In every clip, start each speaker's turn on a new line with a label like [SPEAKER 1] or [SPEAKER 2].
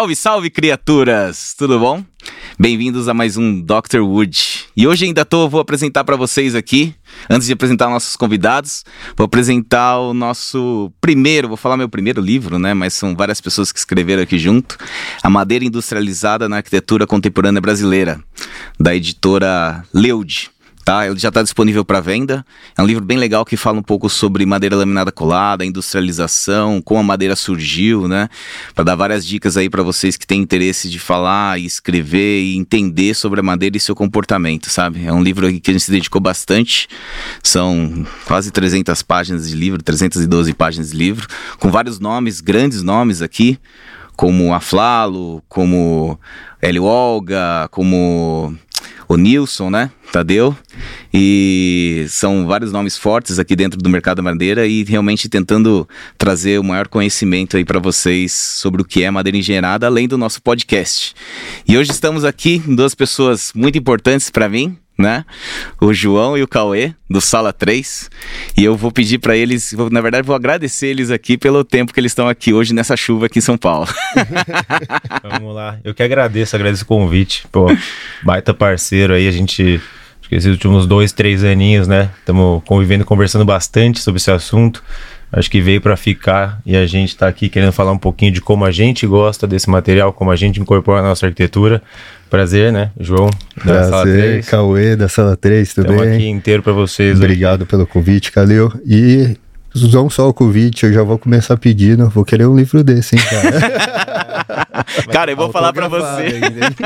[SPEAKER 1] Salve, salve, criaturas! Tudo bom? Bem-vindos a mais um Dr. Wood. E hoje ainda tô, vou apresentar para vocês aqui, antes de apresentar nossos convidados, vou apresentar o nosso primeiro, vou falar meu primeiro livro, né? Mas são várias pessoas que escreveram aqui junto. A Madeira Industrializada na Arquitetura Contemporânea Brasileira, da editora Leude tá? Ele já está disponível para venda. É um livro bem legal que fala um pouco sobre madeira laminada colada, industrialização, como a madeira surgiu, né? Para dar várias dicas aí para vocês que têm interesse de falar e escrever e entender sobre a madeira e seu comportamento, sabe? É um livro que a gente se dedicou bastante. São quase 300 páginas de livro, 312 páginas de livro, com vários nomes, grandes nomes aqui, como Aflalo, como Hélio Olga, como o Nilson, né? Tadeu. E são vários nomes fortes aqui dentro do mercado madeira e realmente tentando trazer o maior conhecimento aí para vocês sobre o que é madeira engenheirada, além do nosso podcast. E hoje estamos aqui duas pessoas muito importantes para mim, né? O João e o Cauê, do Sala 3. E eu vou pedir para eles, na verdade, vou agradecer eles aqui pelo tempo que eles estão aqui hoje nessa chuva aqui em São Paulo.
[SPEAKER 2] Vamos lá. Eu que agradeço, agradeço o convite. Pô, baita parceiro aí, a gente. Esses últimos dois, três aninhos, né? Estamos convivendo, conversando bastante sobre esse assunto. Acho que veio para ficar e a gente está aqui querendo falar um pouquinho de como a gente gosta desse material, como a gente incorpora na nossa arquitetura. Prazer, né, João?
[SPEAKER 3] Da Prazer, Sala 3. Cauê, da Sala 3, tudo
[SPEAKER 2] Estamos bem? aqui inteiro para vocês.
[SPEAKER 3] Obrigado pelo convite, Calil. E não só o convite, eu já vou começar pedindo, vou querer um livro desse, hein,
[SPEAKER 1] cara. cara, eu vou falar para você.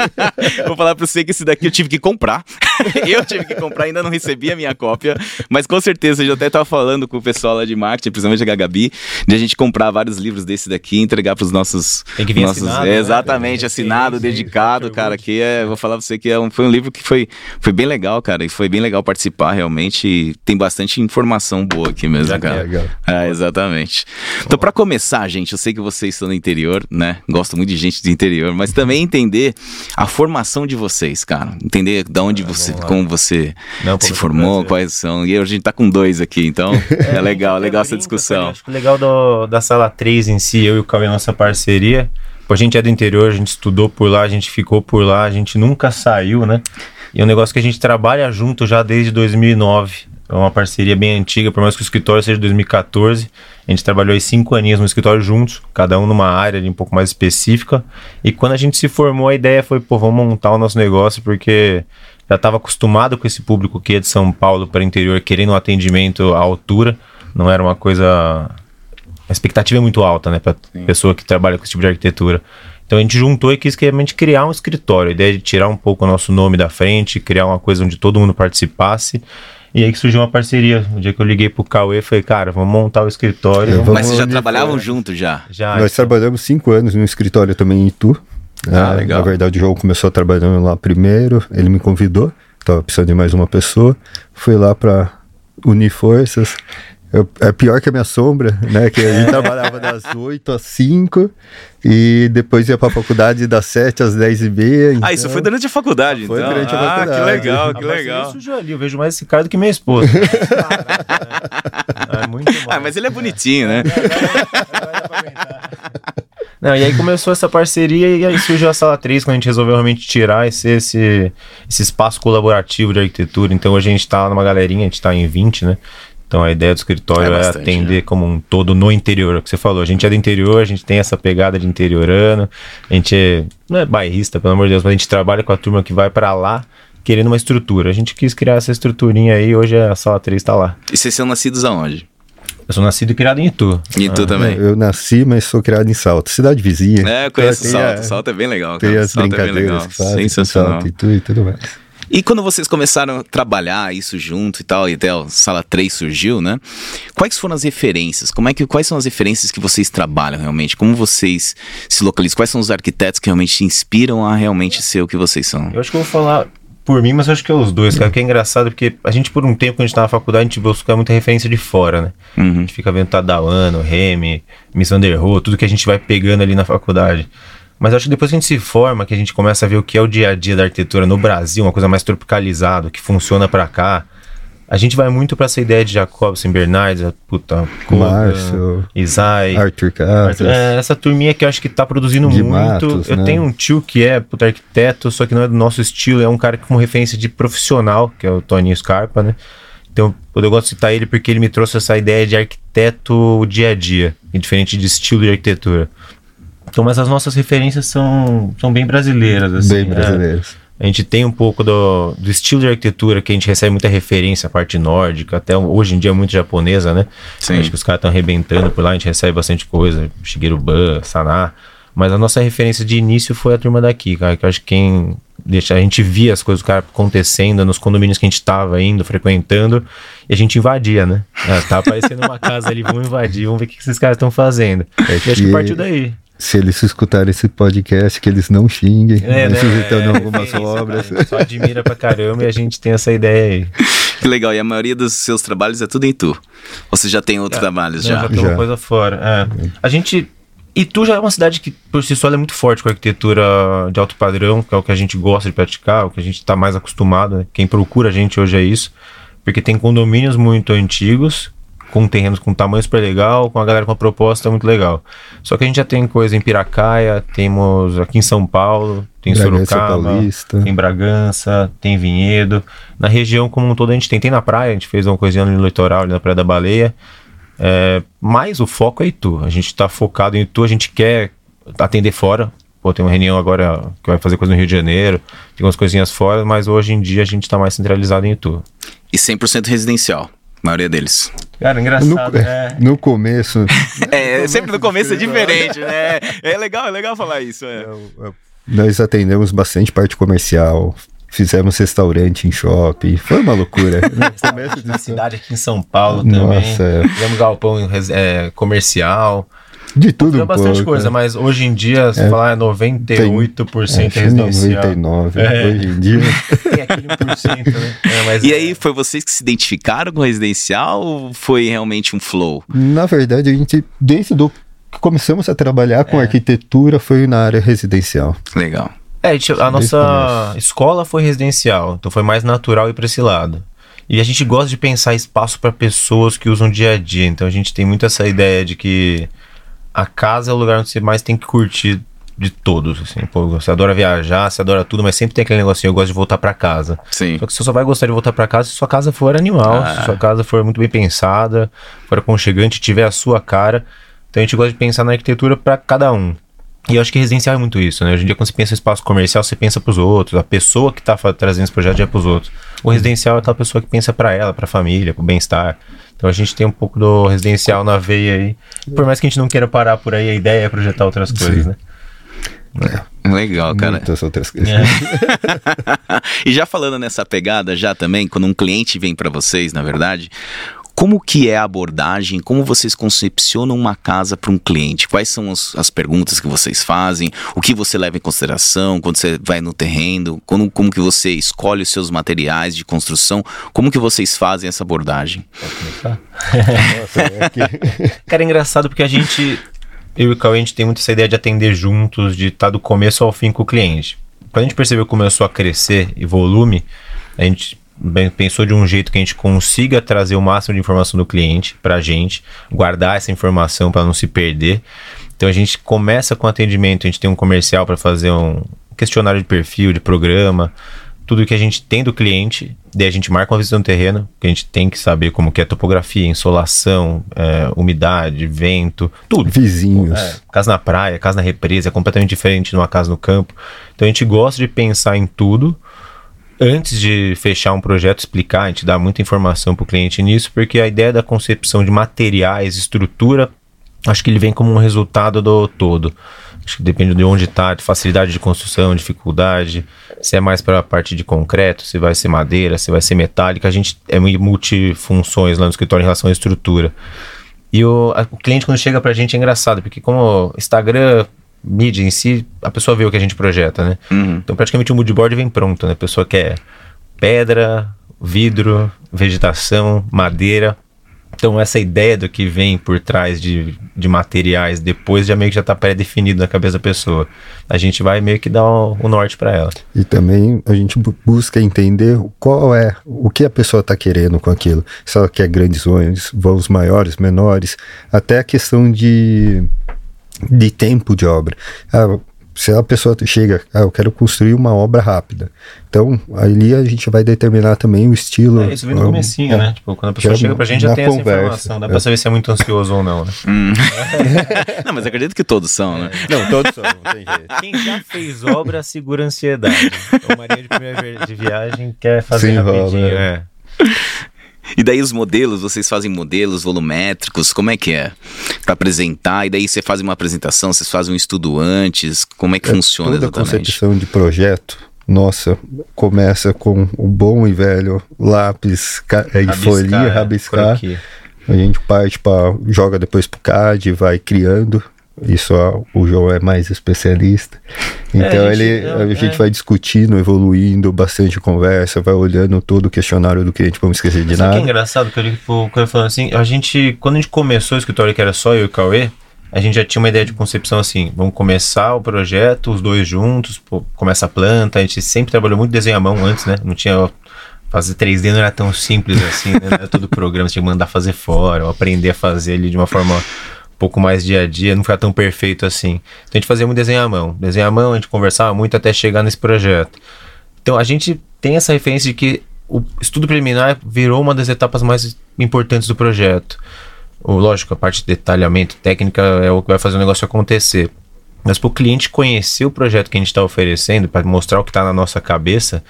[SPEAKER 1] vou falar para você que esse daqui eu tive que comprar. eu tive que comprar, ainda não recebi a minha cópia, mas com certeza eu já até tava falando com o pessoal lá de marketing, principalmente a Gabi, de a gente comprar vários livros desse daqui e entregar para os nossos
[SPEAKER 2] Tem que vir
[SPEAKER 1] nossos,
[SPEAKER 2] assinado,
[SPEAKER 1] é, exatamente, né? assinado, sim, dedicado, sim, cara, que é, vou falar para você que é um, foi um livro que foi foi bem legal, cara, e foi bem legal participar realmente, e tem bastante informação boa aqui mesmo, já cara. É, exatamente. Então, para começar, gente, eu sei que vocês estão no interior, né? Gosto muito de gente do interior, mas também entender a formação de vocês, cara. Entender de onde é, você, como você Não, se formou, quais são. E a gente tá com dois aqui, então é, é legal, legal essa discussão.
[SPEAKER 2] Acho que o legal do, da sala 3 em si, eu e o Cauê, nossa parceria. A gente é do interior, a gente estudou por lá, a gente ficou por lá, a gente nunca saiu, né? E é um negócio que a gente trabalha junto já desde 2009. É uma parceria bem antiga, por mais que o escritório seja de 2014. A gente trabalhou aí cinco aninhos no escritório juntos, cada um numa área ali um pouco mais específica. E quando a gente se formou, a ideia foi, pô, vamos montar o nosso negócio, porque já estava acostumado com esse público que é de São Paulo para o interior, querendo um atendimento à altura. Não era uma coisa. A expectativa é muito alta, né, para pessoa que trabalha com esse tipo de arquitetura. Então a gente juntou e quis realmente criar um escritório. A ideia de tirar um pouco o nosso nome da frente, criar uma coisa onde todo mundo participasse e aí que surgiu uma parceria. O dia que eu liguei pro Cauê, falei, cara, vamos montar o escritório.
[SPEAKER 1] É, Mas vocês já trabalhavam juntos já?
[SPEAKER 3] Já. Nós então. trabalhamos cinco anos no escritório também em Itu. Ah, é, legal. Na verdade, o João começou trabalhando lá primeiro, ele me convidou, estava precisando de mais uma pessoa. Fui lá para unir forças. Eu, é pior que a minha sombra, né? Que a gente trabalhava das 8 às 5 e depois ia pra faculdade das 7 às 10 e meia.
[SPEAKER 1] Então... Ah, isso foi durante a faculdade,
[SPEAKER 3] foi
[SPEAKER 1] então?
[SPEAKER 3] Foi durante a faculdade.
[SPEAKER 1] Ah, que legal, que legal.
[SPEAKER 2] Isso, ali, eu vejo mais esse cara do que minha esposa.
[SPEAKER 1] é muito bom. Ah, mas ele é bonitinho, né?
[SPEAKER 2] Não, e aí começou essa parceria e aí surgiu a Sala 3, quando a gente resolveu realmente tirar esse, esse, esse espaço colaborativo de arquitetura. Então hoje a gente tá numa galerinha, a gente tá em 20, né? Então a ideia do escritório é, bastante, é atender né? como um todo no interior, é o que você falou. A gente é do interior, a gente tem essa pegada de interiorano, a gente é, não é bairrista, pelo amor de Deus, mas a gente trabalha com a turma que vai para lá querendo uma estrutura. A gente quis criar essa estruturinha aí, hoje a sala 3 está lá.
[SPEAKER 1] E vocês são nascidos aonde?
[SPEAKER 2] Eu sou nascido e criado em Itu.
[SPEAKER 1] Em Itu ah, também?
[SPEAKER 3] Eu nasci, mas sou criado em Salto, cidade vizinha.
[SPEAKER 1] É, eu conheço Salto. A, Salto é bem legal.
[SPEAKER 3] Tem as Salto brincadeiras é bem legal.
[SPEAKER 1] Sensacional.
[SPEAKER 3] Salto, Itu e tudo mais.
[SPEAKER 1] E quando vocês começaram a trabalhar isso junto e tal, e até a Sala 3 surgiu, né? Quais foram as referências? Como é que, quais são as referências que vocês trabalham realmente? Como vocês se localizam? Quais são os arquitetos que realmente te inspiram a realmente ser o que vocês são?
[SPEAKER 2] Eu acho que eu vou falar por mim, mas acho que é os dois, cara. Que é engraçado porque a gente, por um tempo, quando a gente tá na faculdade, a gente busca muita referência de fora, né? Uhum. A gente fica vendo Tadauano, Remy, Miss Rohe, tudo que a gente vai pegando ali na faculdade. Mas acho que depois que a gente se forma, que a gente começa a ver o que é o dia a dia da arquitetura no Brasil, uma coisa mais tropicalizada, que funciona para cá. A gente vai muito para essa ideia de Jacobson, Bernardes, puta,
[SPEAKER 3] Márcio,
[SPEAKER 2] Isai,
[SPEAKER 3] Arthur Casas.
[SPEAKER 2] É, essa turminha que eu acho que tá produzindo muito.
[SPEAKER 3] Matos,
[SPEAKER 2] eu
[SPEAKER 3] né?
[SPEAKER 2] tenho um tio que é puta arquiteto, só que não é do nosso estilo, é um cara com referência de profissional, que é o Toninho Scarpa, né? Então, eu gosto de citar ele porque ele me trouxe essa ideia de arquiteto dia a dia, diferente de estilo de arquitetura. Então, mas as nossas referências são, são bem brasileiras, assim.
[SPEAKER 3] Bem
[SPEAKER 2] né?
[SPEAKER 3] brasileiros.
[SPEAKER 2] A gente tem um pouco do, do estilo de arquitetura que a gente recebe muita referência, a parte nórdica, até hoje em dia é muito japonesa, né?
[SPEAKER 1] Sim.
[SPEAKER 2] Acho que os caras estão arrebentando por lá, a gente recebe bastante coisa, Shigeru Ban, Saná. Mas a nossa referência de início foi a turma daqui, cara, que eu acho que quem deixa, a gente via as coisas do cara acontecendo nos condomínios que a gente tava indo, frequentando, e a gente invadia, né? Ah, tá aparecendo uma casa ali, vamos invadir, vamos ver o que esses caras estão fazendo.
[SPEAKER 3] É
[SPEAKER 2] E acho que
[SPEAKER 3] que-
[SPEAKER 2] partiu daí.
[SPEAKER 3] Se eles escutarem esse podcast, que eles não xinguem,
[SPEAKER 2] É, né?
[SPEAKER 3] visitando
[SPEAKER 2] É,
[SPEAKER 3] algumas
[SPEAKER 2] referência,
[SPEAKER 3] obras.
[SPEAKER 2] Só admira pra caramba e a gente tem essa ideia aí.
[SPEAKER 1] Que legal. E a maioria dos seus trabalhos é tudo em tu. Ou você já tem outros trabalhos
[SPEAKER 2] Não,
[SPEAKER 1] já?
[SPEAKER 2] já tem uma coisa fora. É. A gente. Itu já é uma cidade que, por si só, ela é muito forte com a arquitetura de alto padrão, que é o que a gente gosta de praticar, o que a gente está mais acostumado. né? Quem procura a gente hoje é isso. Porque tem condomínios muito antigos, com terrenos com tamanho super legal, com a galera com uma proposta muito legal. Só que a gente já tem coisa em Piracaia, temos aqui em São Paulo, tem
[SPEAKER 3] Bragança
[SPEAKER 2] Sorocaba,
[SPEAKER 3] Paulista.
[SPEAKER 2] tem Bragança, tem Vinhedo. Na região como um todo a gente tem. Tem na praia, a gente fez uma coisinha no litoral, ali na Praia da Baleia. É, mas o foco é Itu. A gente está focado em Itu, a gente quer atender fora. Pô, tem uma reunião agora que vai fazer coisa no Rio de Janeiro, tem umas coisinhas fora, mas hoje em dia a gente está mais centralizado em Itu.
[SPEAKER 1] E 100% residencial. A maioria deles.
[SPEAKER 2] Cara,
[SPEAKER 3] No,
[SPEAKER 2] engraçado, é.
[SPEAKER 3] no começo,
[SPEAKER 1] É, sempre no começo é diferente, né? É legal, é legal falar isso. É.
[SPEAKER 3] nós atendemos bastante parte comercial, fizemos restaurante em shopping, foi uma loucura. No começo
[SPEAKER 2] Na cidade aqui em São Paulo também.
[SPEAKER 3] Nossa, é.
[SPEAKER 2] Fizemos galpão é, comercial.
[SPEAKER 3] De tudo um
[SPEAKER 2] bastante
[SPEAKER 3] pouco.
[SPEAKER 2] coisa, mas hoje em dia, se
[SPEAKER 3] É.
[SPEAKER 2] falar, é 98%
[SPEAKER 3] Acho que
[SPEAKER 2] residencial.
[SPEAKER 3] 99,
[SPEAKER 2] É.
[SPEAKER 3] hoje em dia.
[SPEAKER 2] Tem aquele 1%, né? É, mas
[SPEAKER 1] E aí, foi vocês que se identificaram com o residencial ou foi realmente um flow?
[SPEAKER 3] Na verdade, a gente, desde do que começamos a trabalhar
[SPEAKER 2] É.
[SPEAKER 3] com arquitetura, foi na área residencial.
[SPEAKER 1] Legal.
[SPEAKER 2] É, a gente- a nossa
[SPEAKER 3] começo.
[SPEAKER 2] escola foi residencial, então foi mais natural ir para esse lado. E a gente gosta de pensar espaço para pessoas que usam dia a dia, então a gente tem muito essa ideia de que a casa é o lugar onde você mais tem que curtir de todos, assim. Pô, você adora viajar, você adora tudo, mas sempre tem aquele negocinho, eu gosto de voltar para casa.
[SPEAKER 1] Sim.
[SPEAKER 2] Só que você só vai gostar de voltar para casa se sua casa for animal,
[SPEAKER 1] Ah.
[SPEAKER 2] se sua casa for muito bem pensada, for aconchegante, tiver a sua cara. Então a gente gosta de pensar na arquitetura para cada um. E eu acho que residencial é muito isso, né? Hoje em dia, quando você pensa em espaço comercial, você pensa pros outros. A pessoa que tá fa- trazendo esse projeto já é pros outros. O residencial é aquela pessoa que pensa para ela, pra família, pro bem-estar. Então a gente tem um pouco do residencial na veia aí. Por mais que a gente não queira parar por aí, a ideia é projetar outras coisas, né?
[SPEAKER 1] Legal, cara.
[SPEAKER 3] Muitas outras coisas.
[SPEAKER 2] É.
[SPEAKER 1] e já falando nessa pegada, já também, quando um cliente vem para vocês, na verdade, como que é a abordagem? Como vocês concepcionam uma casa para um cliente? Quais são os- as perguntas que vocês fazem? O que você leva em consideração quando você vai no terreno? Como, como que você escolhe os seus materiais de construção? Como que vocês fazem essa abordagem?
[SPEAKER 3] Nossa, é
[SPEAKER 2] Cara, é engraçado porque a gente, eu e o Cauê, a gente tem muito essa ideia de atender juntos, de estar do começo ao fim com o cliente. Quando a gente percebeu que começou a crescer e volume, a gente pensou de um jeito que a gente consiga trazer o máximo de informação do cliente pra gente, guardar essa informação para não se perder. Então a gente começa com atendimento, a gente tem um comercial para fazer um questionário de perfil, de programa, tudo que a gente tem do cliente, daí a gente marca uma visita no terreno, que a gente tem que saber como que é topografia, insolação, é, umidade, vento, tudo.
[SPEAKER 3] Vizinhos.
[SPEAKER 2] É, casa na praia, casa na represa, é completamente diferente de uma casa no campo. Então a gente gosta de pensar em tudo antes de fechar um projeto, explicar, a gente dá muita informação para o cliente nisso, porque a ideia da concepção de materiais, estrutura, acho que ele vem como um resultado do todo. Acho que depende de onde está, de facilidade de construção, dificuldade, se é mais para a parte de concreto, se vai ser madeira, se vai ser metálica. A gente é multifunções lá no escritório em relação à estrutura. E o, a- o cliente, quando chega pra gente, é engraçado, porque como Instagram, mídia em si, a pessoa vê o que a gente projeta, né?
[SPEAKER 1] Uhum.
[SPEAKER 2] Então, praticamente o moodboard vem pronto, né? A pessoa quer pedra, vidro, vegetação, madeira. Então, essa ideia do que vem por trás de, de materiais depois já meio que já está pré-definido na cabeça da pessoa. A gente vai meio que dar o, o norte para ela.
[SPEAKER 3] E também a gente busca entender qual é, o que a pessoa está querendo com aquilo. Se ela quer grandes voos, voos maiores, menores, até a questão de, de tempo de obra. Ah, se a pessoa chega, ah, eu quero construir uma obra rápida. Então, ali a gente vai determinar também o estilo.
[SPEAKER 2] É, isso vem no um, comecinho, é, né? Tipo, quando a pessoa chega pra gente já tem conversa, essa informação. Dá é. pra saber se é muito ansioso ou não, né? Hum.
[SPEAKER 1] não, mas acredito que todos são, né?
[SPEAKER 3] Não, todos são, não tem jeito.
[SPEAKER 2] Quem já fez obra segura ansiedade. O Maria de primeira de viagem quer fazer Sim, rapidinho, é.
[SPEAKER 1] E daí os modelos, vocês fazem modelos volumétricos, como é que é? Para apresentar, e daí você faz uma apresentação, vocês fazem um estudo antes, como é que é, funciona
[SPEAKER 3] toda
[SPEAKER 1] exatamente?
[SPEAKER 3] a concepção de projeto, nossa, começa com o bom e velho lápis e folhinha, rabiscar. A gente parte para joga depois pro CAD, vai criando isso o João é mais especialista. Então é, a gente, ele não, a gente é. vai discutindo, evoluindo, bastante conversa, vai olhando todo o questionário do cliente para não esquecer de nada.
[SPEAKER 2] Que é engraçado que ele falando assim, a gente quando a gente começou o escritório que era só eu e o Cauê, a gente já tinha uma ideia de concepção assim, vamos começar o projeto, os dois juntos, pô, começa a planta, a gente sempre trabalhou muito desenho à mão antes, né? Não tinha fazer 3D não era tão simples assim, né? Não era todo programa, você tinha que mandar fazer fora, ou aprender a fazer ele de uma forma pouco mais dia a dia, não ficar tão perfeito assim. Então a gente fazia muito desenho à mão. Desenho à mão, a gente conversava muito até chegar nesse projeto. Então a gente tem essa referência de que o estudo preliminar virou uma das etapas mais importantes do projeto. O, lógico, a parte de detalhamento técnica é o que vai fazer o negócio acontecer. Mas para o cliente conhecer o projeto que a gente está oferecendo, para mostrar o que está na nossa cabeça,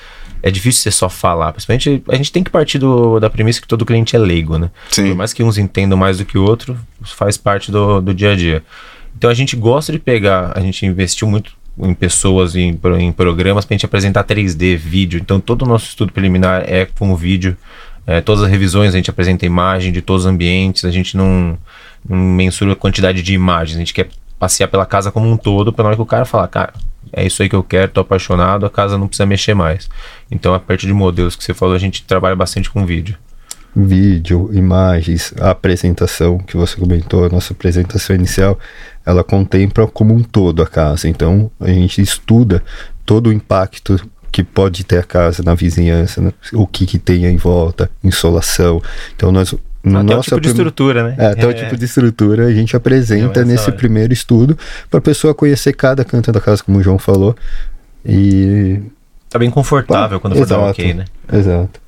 [SPEAKER 2] é difícil você só falar. Principalmente, a gente tem que partir do, da premissa que todo cliente é leigo, né? Sim. Por mais que uns entendam mais do que o outro, faz parte do, do dia a dia. Então a gente gosta de pegar, a gente investiu muito em pessoas, em, em programas, para a gente apresentar 3D, vídeo. Então todo o nosso estudo preliminar é com vídeo. É, todas as revisões a gente apresenta imagem de todos os ambientes, a gente não, não mensura a quantidade de imagens, a gente quer passear pela casa como um todo, para na hora que o cara falar, cara, é isso aí que eu quero, tô apaixonado, a casa não precisa mexer mais. Então, a parte de modelos que você falou, a gente trabalha bastante com vídeo.
[SPEAKER 3] Vídeo, imagens, a apresentação que você comentou, a nossa apresentação inicial, ela contempla como um todo a casa. Então, a gente estuda todo o impacto que pode ter a casa na vizinhança, né? o que, que tem em volta, insolação. Então, nós
[SPEAKER 2] no até nosso o tipo de estrutura, né?
[SPEAKER 3] É, até é. o tipo de estrutura a gente apresenta nesse hora. primeiro estudo para a pessoa conhecer cada canto da casa, como o João falou. E.
[SPEAKER 2] Tá bem confortável quando for dar um ok, né?
[SPEAKER 3] Exato.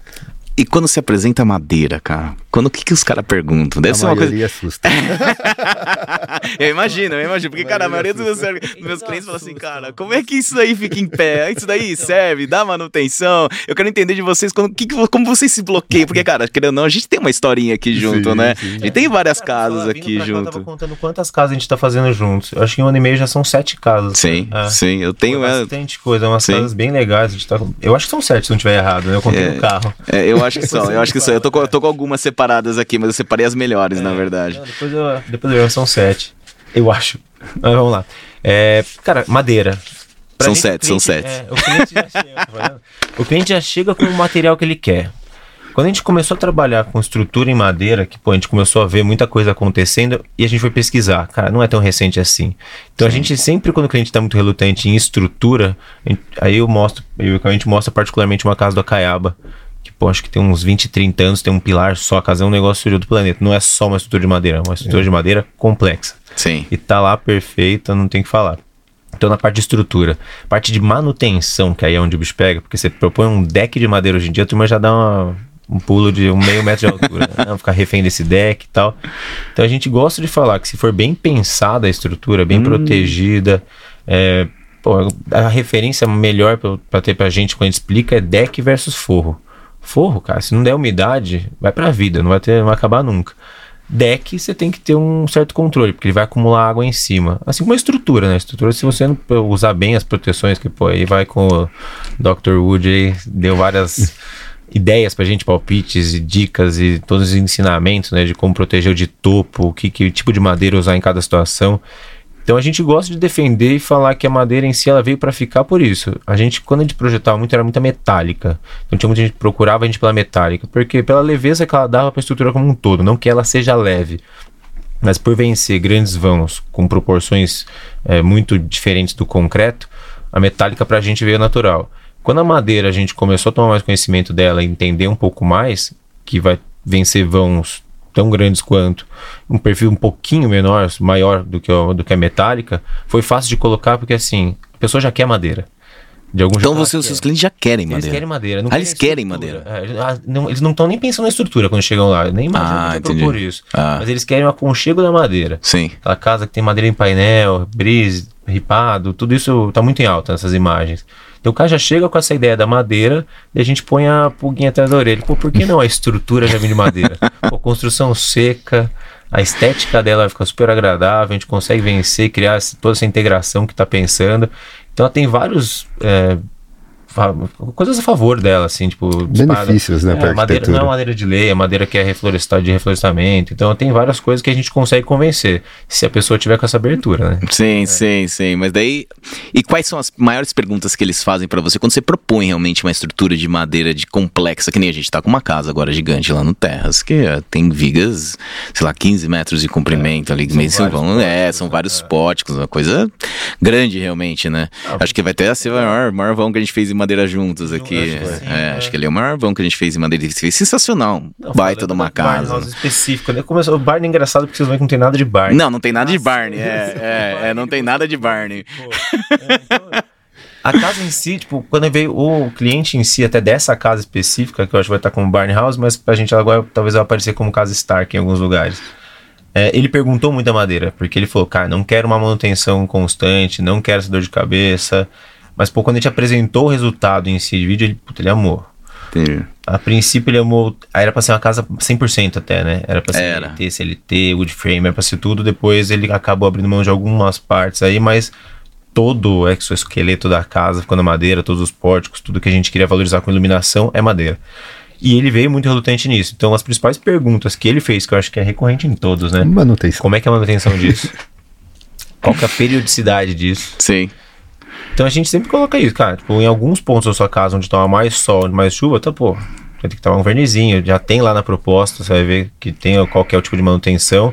[SPEAKER 1] E quando se apresenta madeira, cara? Quando o que, que os caras perguntam?
[SPEAKER 3] Deve a ser uma coisa. assusta.
[SPEAKER 1] eu imagino, eu imagino. Porque, a cara, a maioria dos meus, meus clientes falam assim, cara, como é que isso daí fica em pé? Isso daí serve, dá manutenção? Eu quero entender de vocês quando, que, como vocês se bloqueiam. Porque, cara, querendo ou não, a gente tem uma historinha aqui junto, sim, né? Sim, a gente tem várias cara, casas aqui junto. Eu tava
[SPEAKER 2] contando quantas casas a gente tá fazendo juntos. Eu acho que em um ano e meio já são sete casas.
[SPEAKER 1] Sim, é. sim. Eu tenho.
[SPEAKER 2] É bastante coisa, umas sim. casas bem legais. A gente tá... Eu acho que são sete, se não estiver errado, né? Eu contei é, no carro.
[SPEAKER 1] É, eu acho que são, eu acho que são. Eu tô, eu tô com algumas separadas aqui, mas eu separei as melhores, é, na verdade. Não,
[SPEAKER 2] depois eu, depois eu são sete. Eu acho. Mas vamos lá. É, cara, madeira.
[SPEAKER 1] Pra são gente, sete, cliente, são sete. É, o, cliente
[SPEAKER 2] chega, o cliente já chega com o material que ele quer. Quando a gente começou a trabalhar com estrutura em madeira, que pô, a gente começou a ver muita coisa acontecendo e a gente foi pesquisar. Cara, não é tão recente assim. Então Sim. a gente sempre, quando o cliente está muito relutante em estrutura, gente, aí eu mostro, eu, a gente mostra particularmente uma casa do Acaiaba, pô, acho que tem uns 20, 30 anos, tem um pilar só, a casa é um negócio outro planeta. Não é só uma estrutura de madeira, é uma estrutura é. de madeira complexa.
[SPEAKER 1] Sim.
[SPEAKER 2] E tá lá perfeita, não tem que falar. Então, na parte de estrutura, parte de manutenção, que aí é onde o bicho pega, porque você propõe um deck de madeira hoje em dia, a turma já dá uma, um pulo de um meio metro de altura, né? ficar refém desse deck e tal. Então a gente gosta de falar que se for bem pensada a estrutura, bem hum. protegida, é, pô, a referência melhor para ter pra gente quando a gente explica é deck versus forro. Forro, cara, se não der umidade, vai pra vida, não vai ter, não vai acabar nunca. Deck, você tem que ter um certo controle, porque ele vai acumular água em cima. Assim como a estrutura, né? A estrutura, se você não usar bem as proteções, que pô, aí vai com o Dr. Wood aí, deu várias ideias pra gente, palpites e dicas e todos os ensinamentos, né, de como proteger o de topo, que, que tipo de madeira usar em cada situação. Então a gente gosta de defender e falar que a madeira em si ela veio para ficar por isso. A gente, quando a gente projetava muito, era muita metálica. Então tinha muita gente que procurava a gente pela metálica, porque pela leveza que ela dava para a estrutura como um todo, não que ela seja leve. Mas por vencer grandes vãos com proporções é, muito diferentes do concreto, a metálica para a gente veio natural. Quando a madeira a gente começou a tomar mais conhecimento dela entender um pouco mais, que vai vencer vãos tão grandes quanto, um perfil um pouquinho menor, maior do que, do que a metálica, foi fácil de colocar porque assim, a pessoa já quer madeira.
[SPEAKER 1] De algum então você, os seus clientes já querem madeira.
[SPEAKER 2] Eles querem madeira. Não
[SPEAKER 1] ah, eles querem madeira.
[SPEAKER 2] É, ah, não, eles não estão nem pensando na estrutura quando chegam lá. Nem imaginam ah, por isso. Ah. Mas eles querem o aconchego da madeira.
[SPEAKER 1] Sim.
[SPEAKER 2] Aquela casa que tem madeira em painel, brise, ripado, tudo isso está muito em alta nessas imagens. Então o cara já chega com essa ideia da madeira e a gente põe a pulguinha atrás da orelha. Pô, por que não a estrutura já vem de madeira? Pô, construção seca, a estética dela fica super agradável, a gente consegue vencer, criar toda essa integração que está pensando. Então ela tem vários é, coisas a favor dela, assim, tipo.
[SPEAKER 3] Benefícios, né?
[SPEAKER 2] É, madeira, não é madeira de lei, é madeira que é reflorestada de reflorestamento. Então tem várias coisas que a gente consegue convencer, se a pessoa tiver com essa abertura, né?
[SPEAKER 1] Sim, é. sim, sim. Mas daí. E quais são as maiores perguntas que eles fazem para você quando você propõe realmente uma estrutura de madeira de complexa, que nem a gente tá com uma casa agora gigante lá no Terras, que é, tem vigas, sei lá, 15 metros de comprimento é, ali, meio vão, é, são vários é. póticos, uma coisa grande realmente, né? Ah, Acho que vai ter a ser o maior, maior vão que a gente fez em madeira juntos aqui. Acho que, é, é. acho que ele é o maior vão que a gente fez em madeira. Fez sensacional. Não, Baita de uma casa.
[SPEAKER 2] Né? específico, né? Começou, o Barney é engraçado porque vocês que não tem nada de Barney.
[SPEAKER 1] Não, não tem nada de Barney. É, é, é, não tem nada de Barney.
[SPEAKER 2] Então, a casa em si, tipo, quando veio o cliente em si, até dessa casa específica, que eu acho que vai estar como Barney House, mas pra gente agora talvez vai aparecer como casa Stark em alguns lugares. É, ele perguntou muito da madeira, porque ele falou, cara, não quero uma manutenção constante, não quero essa dor de cabeça. Mas, pô, quando a gente apresentou o resultado em si de vídeo, ele, puta, ele amou. Entendi. A princípio ele amou. Era pra ser uma casa 100% até, né? Era pra ser era. LT, CLT, wood frame, era pra ser tudo. Depois ele acabou abrindo mão de algumas partes aí, mas todo o exoesqueleto da casa ficou na madeira, todos os pórticos, tudo que a gente queria valorizar com iluminação é madeira. E ele veio muito relutante nisso. Então, as principais perguntas que ele fez, que eu acho que é recorrente em todos, né?
[SPEAKER 3] Manutenção.
[SPEAKER 2] Como é que é a manutenção disso? Qual que é a periodicidade disso?
[SPEAKER 1] Sim.
[SPEAKER 2] Então a gente sempre coloca isso, cara. Tipo, em alguns pontos da sua casa onde toma mais sol, mais chuva, tá, pô, vai ter que tomar um vernizinho. Já tem lá na proposta, você vai ver que tem qualquer tipo de manutenção.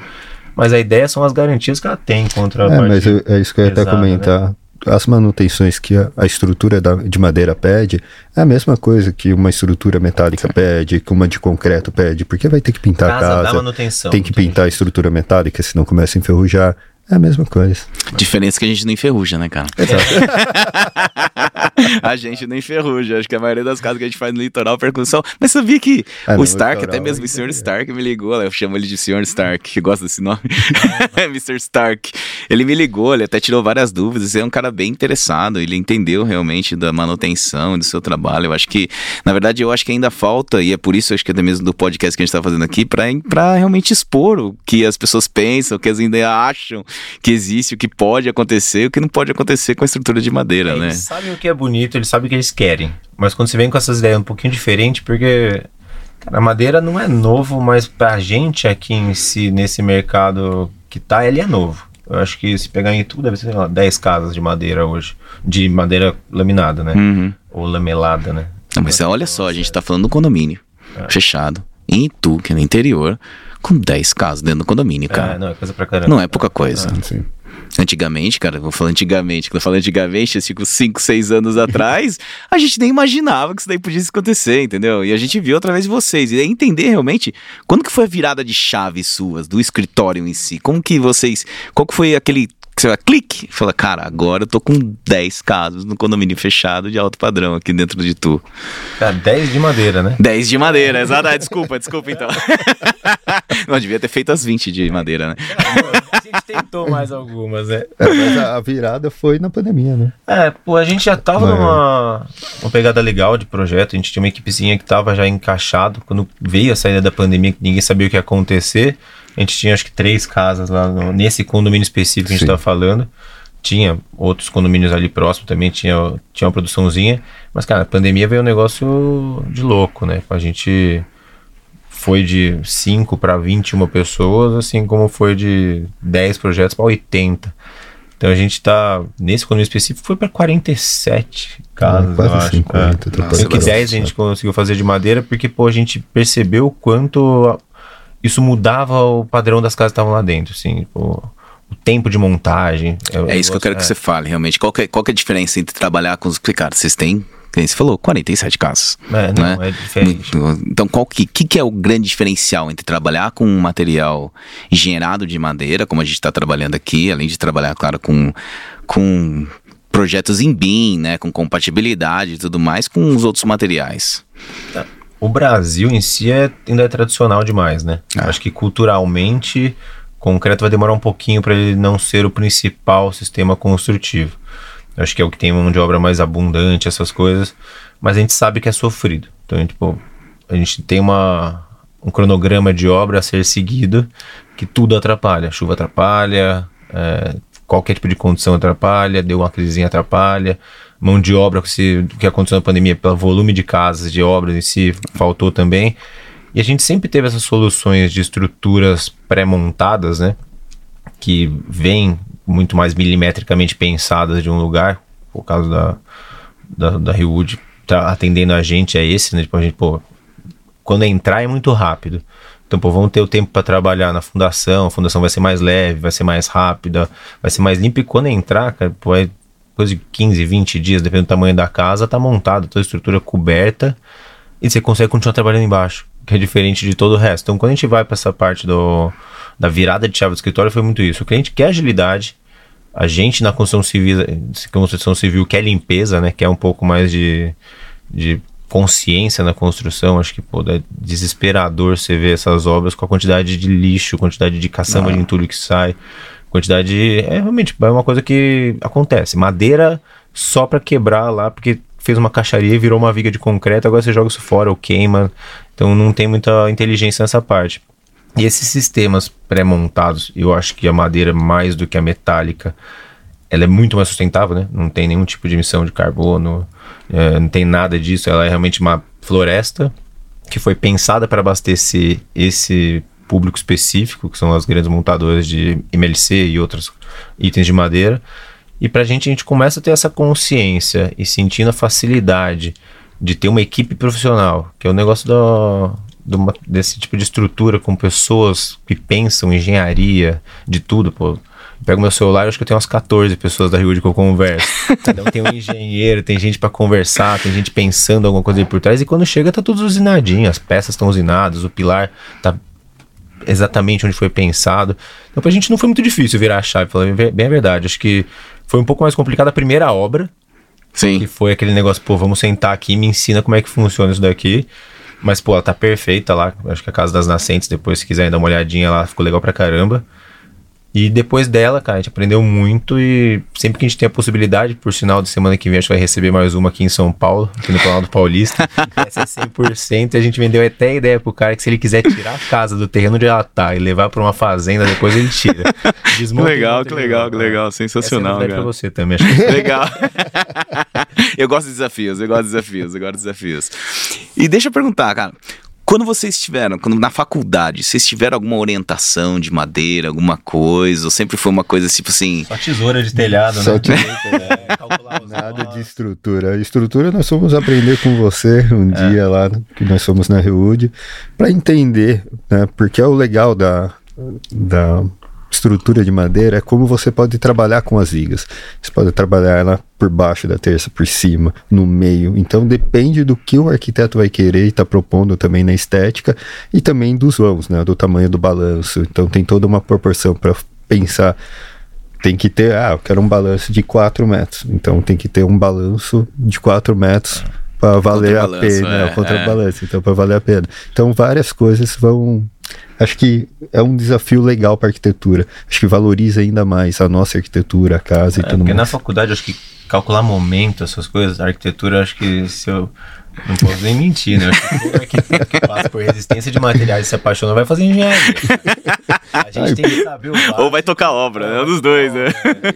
[SPEAKER 2] Mas a ideia são as garantias que ela tem contra
[SPEAKER 3] a É, mas eu, é isso que eu ia até comentar. Né? As manutenções que a, a estrutura da, de madeira pede é a mesma coisa que uma estrutura metálica pede, que uma de concreto pede, porque vai ter que pintar casa a casa, tem que pintar a estrutura metálica, senão começa a enferrujar. É a mesma coisa.
[SPEAKER 1] Diferença que a gente não enferruja, né, cara? a gente não enferruja. Acho que a maioria das casas que a gente faz no litoral percussão. Mas sabia que ah, o Stark, litoral, até mesmo o Sr. Stark, me ligou. Eu chamo ele de Sr. Stark, que gosta desse nome. Mr. Stark. Ele me ligou, ele até tirou várias dúvidas. Ele é um cara bem interessado. Ele entendeu realmente da manutenção do seu trabalho. Eu acho que, na verdade, eu acho que ainda falta, e é por isso, acho que até mesmo do podcast que a gente está fazendo aqui, para realmente expor o que as pessoas pensam, o que elas ainda acham que existe, o que pode acontecer, o que não pode acontecer com a estrutura de madeira, é, né?
[SPEAKER 2] Eles sabem o que é bonito, eles sabem o que eles querem. Mas quando você vem com essas ideias um pouquinho diferente, porque cara, a madeira não é novo, mas pra gente aqui em si, nesse mercado que tá, ele é novo. Eu acho que se pegar em tudo, deve ser lá, 10 casas de madeira hoje. De madeira laminada, né?
[SPEAKER 1] Uhum.
[SPEAKER 2] Ou lamelada, né?
[SPEAKER 1] Não, mas olha só, a gente tá falando do condomínio é. fechado. Em Itu, que é no interior, com 10 casas dentro do condomínio, cara.
[SPEAKER 2] É, não, é coisa pra caramba.
[SPEAKER 1] Não é pouca coisa. Ah, sim. Antigamente, cara, vou falar antigamente, quando eu falo antigamente, tipo 5, 6 anos atrás, a gente nem imaginava que isso daí podia acontecer, entendeu? E a gente viu através de vocês. E entender realmente quando que foi a virada de chave suas, do escritório em si. Como que vocês. Qual que foi aquele que você vai clique e fala, cara, agora eu tô com 10 casos no condomínio fechado de alto padrão aqui dentro de tu.
[SPEAKER 2] Cara, 10 de madeira, né?
[SPEAKER 1] 10 de madeira, exato. Ah, desculpa, desculpa então. Não, devia ter feito as 20 de madeira, né?
[SPEAKER 2] a gente tentou mais algumas, né?
[SPEAKER 3] É, mas a, virada foi na pandemia, né?
[SPEAKER 2] É, pô, a gente já tava numa uma pegada legal de projeto, a gente tinha uma equipezinha que tava já encaixado. Quando veio a saída da pandemia, que ninguém sabia o que ia acontecer, a gente tinha acho que três casas lá no, nesse condomínio específico que a gente estava falando. Tinha outros condomínios ali próximo também, tinha, tinha uma produçãozinha. Mas, cara, a pandemia veio um negócio de louco, né? A gente foi de 5 para 21 pessoas, assim como foi de 10 projetos para 80. Então a gente tá, nesse condomínio específico, foi para 47 casas,
[SPEAKER 3] quase
[SPEAKER 2] eu acho.
[SPEAKER 3] 50,
[SPEAKER 2] é.
[SPEAKER 1] Nossa,
[SPEAKER 2] que
[SPEAKER 1] bastante.
[SPEAKER 2] 10 a gente conseguiu fazer de madeira porque, pô, a gente percebeu o quanto isso mudava o padrão das casas que estavam lá dentro, assim, pô, o tempo de montagem.
[SPEAKER 1] É isso que eu quero que você fale, realmente. Qual que, é, qual que é a diferença entre trabalhar com os. Porque, cara, vocês têm, como você falou, 47 casas.
[SPEAKER 2] É, não,
[SPEAKER 1] né?
[SPEAKER 2] é diferente.
[SPEAKER 1] Então, qual que, que, que é o grande diferencial entre trabalhar com um material gerado de madeira, como a gente está trabalhando aqui, além de trabalhar, claro, com, com projetos em BIM, né, com compatibilidade e tudo mais, com os outros materiais?
[SPEAKER 2] O Brasil em si é, ainda é tradicional demais, né?
[SPEAKER 1] Ah.
[SPEAKER 2] Acho que culturalmente, concreto vai demorar um pouquinho para ele não ser o principal sistema construtivo. Acho que é o que tem mão de obra mais abundante, essas coisas, mas a gente sabe que é sofrido. Então, tipo, a gente tem uma, um cronograma de obra a ser seguido que tudo atrapalha. Chuva atrapalha, é, qualquer tipo de condição atrapalha, deu uma crisezinha atrapalha, mão de obra, se, o que aconteceu na pandemia, pelo volume de casas, de obras em si, faltou também. E a gente sempre teve essas soluções de estruturas pré-montadas, né? Que vêm muito mais milimetricamente pensadas de um lugar, por causa da, da, da Hillwood tá atendendo a gente, é esse, né? Tipo, a gente, pô, quando entrar é muito rápido. Então, pô, vamos ter o tempo para trabalhar na fundação, a fundação vai ser mais leve, vai ser mais rápida, vai ser mais limpa. E quando entrar, cara, pô, é coisa de 15, 20 dias, dependendo do tamanho da casa, tá montado, toda a estrutura coberta e você consegue continuar trabalhando embaixo, que é diferente de todo o resto. Então, quando a gente vai para essa parte do, da virada de chave do escritório, foi muito isso. O cliente quer agilidade, a gente na construção civil, construção civil quer limpeza, né? Quer um pouco mais de, de consciência na construção. Acho que pô, é desesperador você ver essas obras com a quantidade de lixo, quantidade de caçamba de entulho que sai, quantidade de, é realmente é uma coisa que acontece. Madeira só para quebrar lá, porque fez uma caixaria e virou uma viga de concreto, agora você joga isso fora ou queima. Então não tem muita inteligência nessa parte. E esses sistemas pré-montados, eu acho que a madeira, mais do que a metálica, ela é muito mais sustentável, né? Não tem nenhum tipo de emissão de carbono, é, não tem nada disso. Ela é realmente uma floresta que foi pensada para abastecer esse público específico, que são as grandes montadoras de MLC e outros itens de madeira. E para a gente, a gente começa a ter essa consciência e sentindo a facilidade de ter uma equipe profissional, que é o negócio do, do desse tipo de estrutura com pessoas que pensam engenharia, de tudo, pô. Pego meu celular, acho que eu tenho umas 14 pessoas da Rio que eu converso. Um tem um engenheiro, tem gente para conversar, tem gente pensando alguma coisa ali por trás, e quando chega tá tudo usinadinho, as peças estão usinadas, o pilar tá exatamente onde foi pensado. Então pra gente não foi muito difícil virar a chave, falando bem a verdade. Acho que foi um pouco mais complicada a primeira obra,
[SPEAKER 1] Sim.
[SPEAKER 2] que foi aquele negócio, pô, vamos sentar aqui e me ensina como é que funciona isso daqui. Mas, pô, ela tá perfeita lá. Acho que a Casa das Nascentes, depois, se quiserem dar uma olhadinha lá, ficou legal pra caramba. E depois dela, cara, a gente aprendeu muito e sempre que a gente tem a possibilidade, por sinal de semana que vem, a gente vai receber mais uma aqui em São Paulo, aqui no Planalto Paulista. Essa é 100%. E a gente vendeu até a ideia pro cara que se ele quiser tirar a casa do terreno onde ela tá e levar pra uma fazenda, depois ele tira.
[SPEAKER 1] Que
[SPEAKER 2] Desmonta e
[SPEAKER 1] legal, que legal, que legal.
[SPEAKER 2] Essa é a
[SPEAKER 1] Sensacional,
[SPEAKER 2] novidade pra
[SPEAKER 1] cara.
[SPEAKER 2] você também. Acho que
[SPEAKER 1] Legal. eu gosto de desafios, eu gosto de desafios, eu gosto de desafios. E deixa eu perguntar, cara. Quando vocês tiveram, quando na faculdade, vocês tiveram alguma orientação de madeira, alguma coisa? Ou sempre foi uma coisa tipo assim.
[SPEAKER 2] Só tesoura de telhado,
[SPEAKER 3] Só
[SPEAKER 2] né?
[SPEAKER 3] te-
[SPEAKER 2] É, calcular os
[SPEAKER 3] Nada de estrutura. Estrutura nós fomos aprender com você um
[SPEAKER 2] É.
[SPEAKER 3] dia lá, né, que nós fomos na Reúde, para entender, né? Porque é o legal da, da estrutura de madeira é como você pode trabalhar com as vigas. Você pode trabalhar ela por baixo da terça, por cima, no meio. Então depende do que o arquiteto vai querer e está propondo também na estética e também dos vãos, né? Do tamanho do balanço. Então tem toda uma proporção para pensar tem que ter, ah, eu quero um balanço de 4 metros. Então tem que ter um balanço de 4 metros para valer a pena,
[SPEAKER 1] é,
[SPEAKER 3] é, o contrabalanço, então para valer a pena. Então várias coisas vão acho que é um desafio legal para arquitetura. Acho que valoriza ainda mais a nossa arquitetura, a casa e
[SPEAKER 2] É,
[SPEAKER 3] tudo
[SPEAKER 2] porque na
[SPEAKER 3] mais.
[SPEAKER 2] faculdade, acho que calcular momento, essas coisas, a arquitetura, acho que se eu. Não posso nem mentir, né? Acho que todo arquiteto que passa por resistência de materiais e se apaixona vai fazer engenharia. A gente tem que saber o básico.
[SPEAKER 1] Ou vai tocar obra, é um dos dois, né?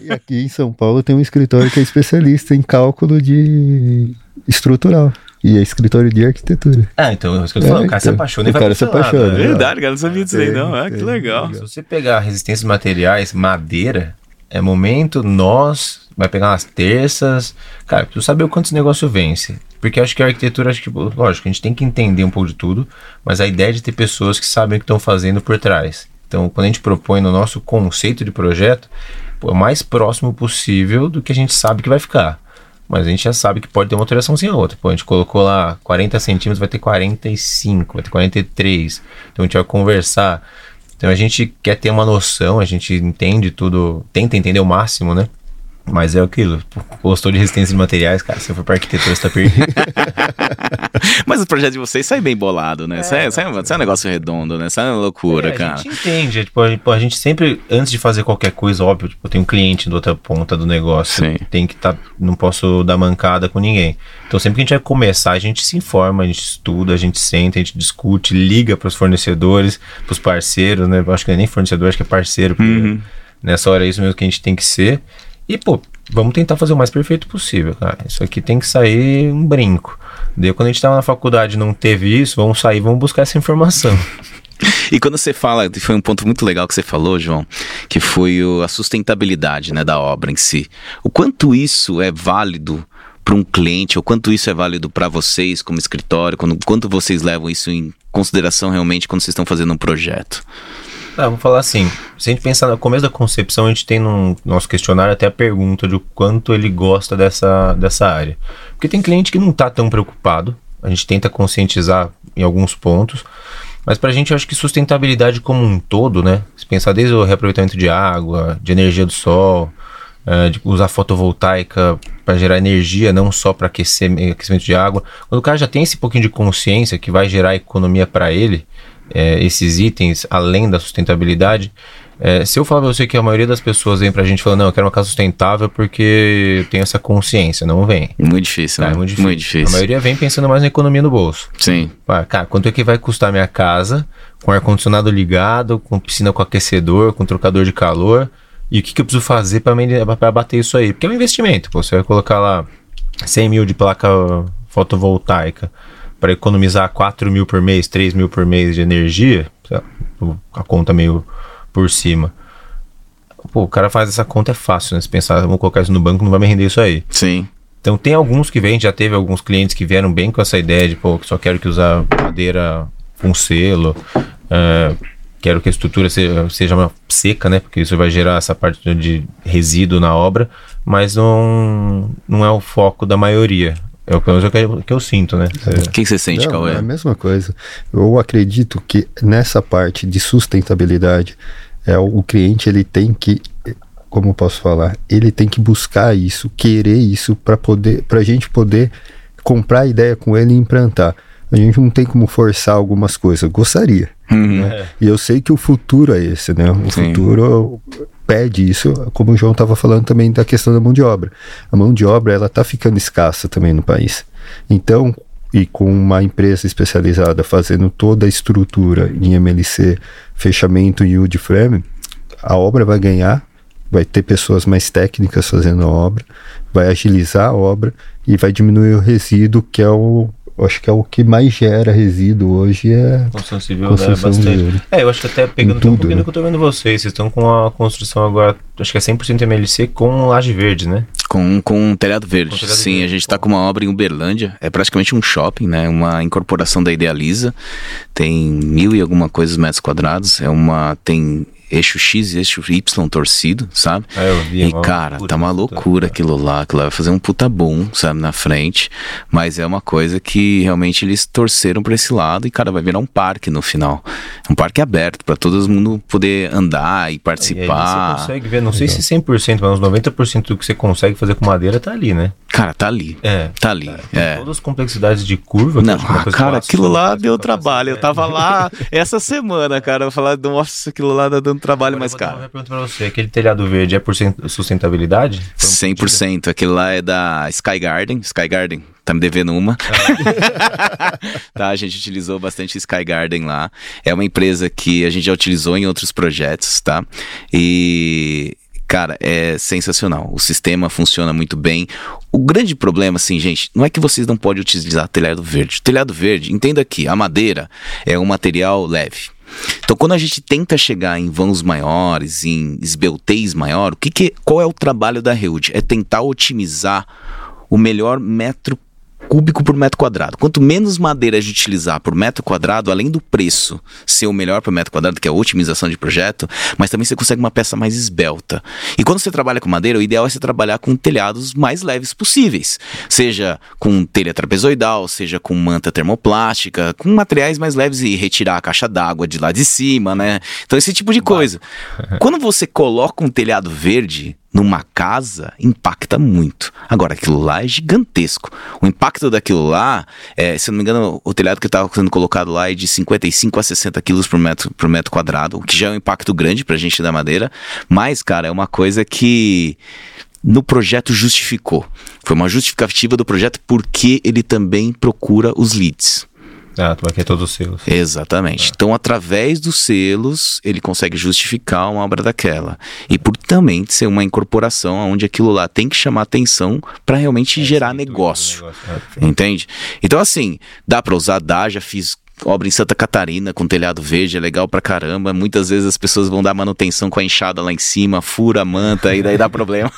[SPEAKER 3] E aqui em São Paulo tem um escritório que é especialista em cálculo de estrutural. E é escritório de arquitetura.
[SPEAKER 2] Ah, então, é isso que eu tô falando, o cara se
[SPEAKER 3] então,
[SPEAKER 2] apaixona e
[SPEAKER 3] o
[SPEAKER 2] vai
[SPEAKER 3] cara se apaixona,
[SPEAKER 2] né?
[SPEAKER 3] é.
[SPEAKER 1] Verdade, cara, não sabia disso aí,
[SPEAKER 3] Tem,
[SPEAKER 1] não. É, que legal.
[SPEAKER 2] Se você pegar resistência de materiais, madeira, é momento, nós, vai pegar umas terças. Cara, preciso saber o quanto esse negócio vence. Porque acho que a arquitetura, acho que, lógico, a gente tem que entender um pouco de tudo, mas a ideia é de ter pessoas que sabem o que estão fazendo por trás. Então, quando a gente propõe no nosso conceito de projeto, pô, é o mais próximo possível do que a gente sabe que vai ficar. Mas a gente já sabe que pode ter uma alteração sem a outra. Pô, a gente colocou lá 40 centímetros, vai ter 45, vai ter 43. Então a gente vai conversar. Então a gente quer ter uma noção, a gente entende tudo, tenta entender o máximo, né? Mas é aquilo, gostou de resistência de materiais, cara, se for para arquitetura, você tá perdido.
[SPEAKER 1] Mas o projeto de vocês sai bem bolado, né? É, sai, sai, sai um negócio redondo, né? Sai uma loucura,
[SPEAKER 2] é,
[SPEAKER 1] cara.
[SPEAKER 2] A gente entende, tipo, a, gente, a gente sempre, antes de fazer qualquer coisa, óbvio, tipo, tem um cliente da outra ponta do negócio,
[SPEAKER 1] Sim.
[SPEAKER 2] tem que estar, tá, não posso dar mancada com ninguém. Então sempre que a gente vai começar, a gente se informa, a gente estuda, a gente senta, a gente discute, liga para os fornecedores, para os parceiros, né? Eu acho que não é nem fornecedor, acho que é parceiro, porque
[SPEAKER 1] Uhum.
[SPEAKER 2] nessa hora é isso mesmo que a gente tem que ser. E, pô, vamos tentar fazer o mais perfeito possível, cara. Isso aqui tem que sair um brinco. Daí, quando a gente tava na faculdade não teve isso, vamos sair, vamos buscar essa informação.
[SPEAKER 1] E quando você fala, foi um ponto muito legal que você falou, João, que foi o- a sustentabilidade né, da obra em si. O quanto isso é válido para um cliente, ou quanto isso é válido para vocês como escritório, quando, quanto vocês levam isso em consideração realmente quando vocês estão fazendo um projeto?
[SPEAKER 2] Ah, vamos falar assim, se a gente pensar no começo da concepção, a gente tem no nosso questionário até a pergunta de o quanto ele gosta dessa, dessa área. Porque tem cliente que não está tão preocupado, a gente tenta conscientizar em alguns pontos, mas pra gente eu acho que sustentabilidade como um todo, né? Se pensar desde o reaproveitamento de água, de energia do sol, eh, de usar fotovoltaica para gerar energia, não só para aquecer, aquecimento de água. Quando o cara já tem esse pouquinho de consciência que vai gerar economia para ele, eh, esses itens além da sustentabilidade. eh, se eu falar pra você que a maioria das pessoas vem pra gente falando, não, eu quero uma casa sustentável porque eu tenho essa consciência, não vem.
[SPEAKER 1] Muito difícil,
[SPEAKER 2] Tá,
[SPEAKER 1] né?
[SPEAKER 2] é muito difícil.
[SPEAKER 1] Muito difícil.
[SPEAKER 2] A maioria vem pensando mais na economia no bolso.
[SPEAKER 1] Sim.
[SPEAKER 2] Ah, Cara, quanto é que vai custar minha casa com ar-condicionado ligado, com piscina com aquecedor, com trocador de calor? E o que, que eu preciso fazer para bater isso aí? Porque é um investimento. Pô, você vai colocar lá 100 mil de placa fotovoltaica para economizar 4 mil por mês, 3 mil por mês de energia, a conta meio por cima. Pô, o cara faz essa conta, é fácil, né? Se pensar, vamos colocar isso no banco, não vai me render isso aí.
[SPEAKER 1] Sim.
[SPEAKER 2] Então tem alguns que vêm, já teve alguns clientes que vieram bem com essa ideia de, pô, que só quero que usar madeira com selo, é, quero que a estrutura seja, seja uma seca, né? Porque isso vai gerar essa parte de resíduo na obra, mas não, não é o foco da maioria. É o pelo menos é que, que eu sinto, né?
[SPEAKER 1] O que, que você sente,
[SPEAKER 3] Não,
[SPEAKER 1] Cauê?
[SPEAKER 3] é a mesma coisa. Eu acredito que nessa parte de sustentabilidade, é, o cliente ele tem que, como eu posso falar, ele tem que buscar isso, querer isso para poder, para a gente poder comprar a ideia com ele e implantar. A gente não tem como forçar algumas coisas. Eu gostaria.
[SPEAKER 1] Uhum.
[SPEAKER 3] né? E eu sei que o futuro é esse, né? O
[SPEAKER 1] Sim.
[SPEAKER 3] futuro pede isso, como o João estava falando também da questão da mão de obra. A mão de obra ela está ficando escassa também no país. Então, e com uma empresa especializada fazendo toda a estrutura em MLC, fechamento em wood frame, a obra vai ganhar, vai ter pessoas mais técnicas fazendo a obra, vai agilizar a obra e vai diminuir o resíduo, que é o eu acho que é o que mais gera resíduo hoje é
[SPEAKER 2] Construção civil,
[SPEAKER 3] Construção
[SPEAKER 2] né? Bastante.
[SPEAKER 3] civil.
[SPEAKER 2] É, eu acho que até pegando tudo, um pouquinho
[SPEAKER 3] né?
[SPEAKER 2] do que eu tô vendo vocês. Vocês estão com a construção agora, acho que é 100% MLC com laje verde, né?
[SPEAKER 1] Com, com um telhado verde.
[SPEAKER 2] Com telhado
[SPEAKER 1] Sim,
[SPEAKER 2] verde,
[SPEAKER 1] a gente está com uma obra em Uberlândia. É praticamente um shopping, né? Uma incorporação da Idealiza. Tem mil e alguma coisa metros quadrados. É uma. Tem eixo X e eixo Y torcido, sabe?
[SPEAKER 2] É, eu vi.
[SPEAKER 1] E,
[SPEAKER 2] uma
[SPEAKER 1] cara,
[SPEAKER 2] loucura,
[SPEAKER 1] tá uma loucura aquilo lá. Aquilo lá vai fazer um puta boom, sabe, na frente. Mas é uma coisa que realmente eles torceram pra esse lado e, cara, vai virar um parque no final. Um parque aberto pra todo mundo poder andar e
[SPEAKER 2] E
[SPEAKER 1] participar.
[SPEAKER 2] você consegue ver, não sei se 100%, mas uns 90% do que você consegue fazer com madeira tá ali, né?
[SPEAKER 1] Cara, tá ali.
[SPEAKER 2] É.
[SPEAKER 1] Tá ali.
[SPEAKER 2] Com
[SPEAKER 1] É.
[SPEAKER 2] Todas as complexidades de curva. que
[SPEAKER 1] Não,
[SPEAKER 2] é
[SPEAKER 1] cara, aquilo lá deu trabalho. Eu
[SPEAKER 2] ideia.
[SPEAKER 1] tava lá essa semana, cara. Eu falar, nossa, aquilo lá tá dando trabalho,
[SPEAKER 2] Agora
[SPEAKER 1] mas,
[SPEAKER 2] eu pergunta pra você: aquele telhado verde é por sustentabilidade? Um pedido?
[SPEAKER 1] 100%. Aquele lá é da Sky Garden. Sky Garden, tá me devendo uma. tá, a gente utilizou bastante Sky Garden lá. É uma empresa que a gente já utilizou em outros projetos, tá? E. Cara, é sensacional. O sistema funciona muito bem. O grande problema, assim, gente, não é que vocês não podem utilizar telhado verde. Telhado verde, entenda aqui, a madeira é um material leve. Então, quando a gente tenta chegar em vãos maiores, em esbeltez maior, o que, que qual é o trabalho da Reud? É tentar otimizar o melhor metro cúbico por metro quadrado. Quanto menos madeira a gente utilizar por metro quadrado, além do preço ser o melhor por metro quadrado, que é a otimização de projeto, mas também você consegue uma peça mais esbelta. E quando você trabalha com madeira, o ideal é você trabalhar com telhados mais leves possíveis. Seja com telha trapezoidal, seja com manta termoplástica, com materiais mais leves e retirar a caixa d'água de lá de cima, né? Então esse tipo de coisa. Quando você coloca um telhado verde, numa casa impacta muito. Agora, aquilo lá é gigantesco. O impacto daquilo lá, é, se eu não me engano, o telhado que estava sendo colocado lá é de 55 a 60 quilos por metro, por metro quadrado, o que já é um impacto grande para a gente da madeira. Mas, cara, é uma coisa que no projeto justificou. Foi uma justificativa do projeto porque ele também procura os leads.
[SPEAKER 2] Ah, tu vai querer todos os selos.
[SPEAKER 1] Exatamente. Ah. Então, através dos selos, ele consegue justificar uma obra daquela. E por também ser uma incorporação onde aquilo lá tem que chamar atenção para realmente é, gerar negócio. negócio. É, entende? Então, assim, dá para usar, dá, já fiz obra em Santa Catarina com telhado verde, é legal pra caramba. Muitas vezes as pessoas vão dar manutenção com a enxada lá em cima, fura a manta e daí dá problema.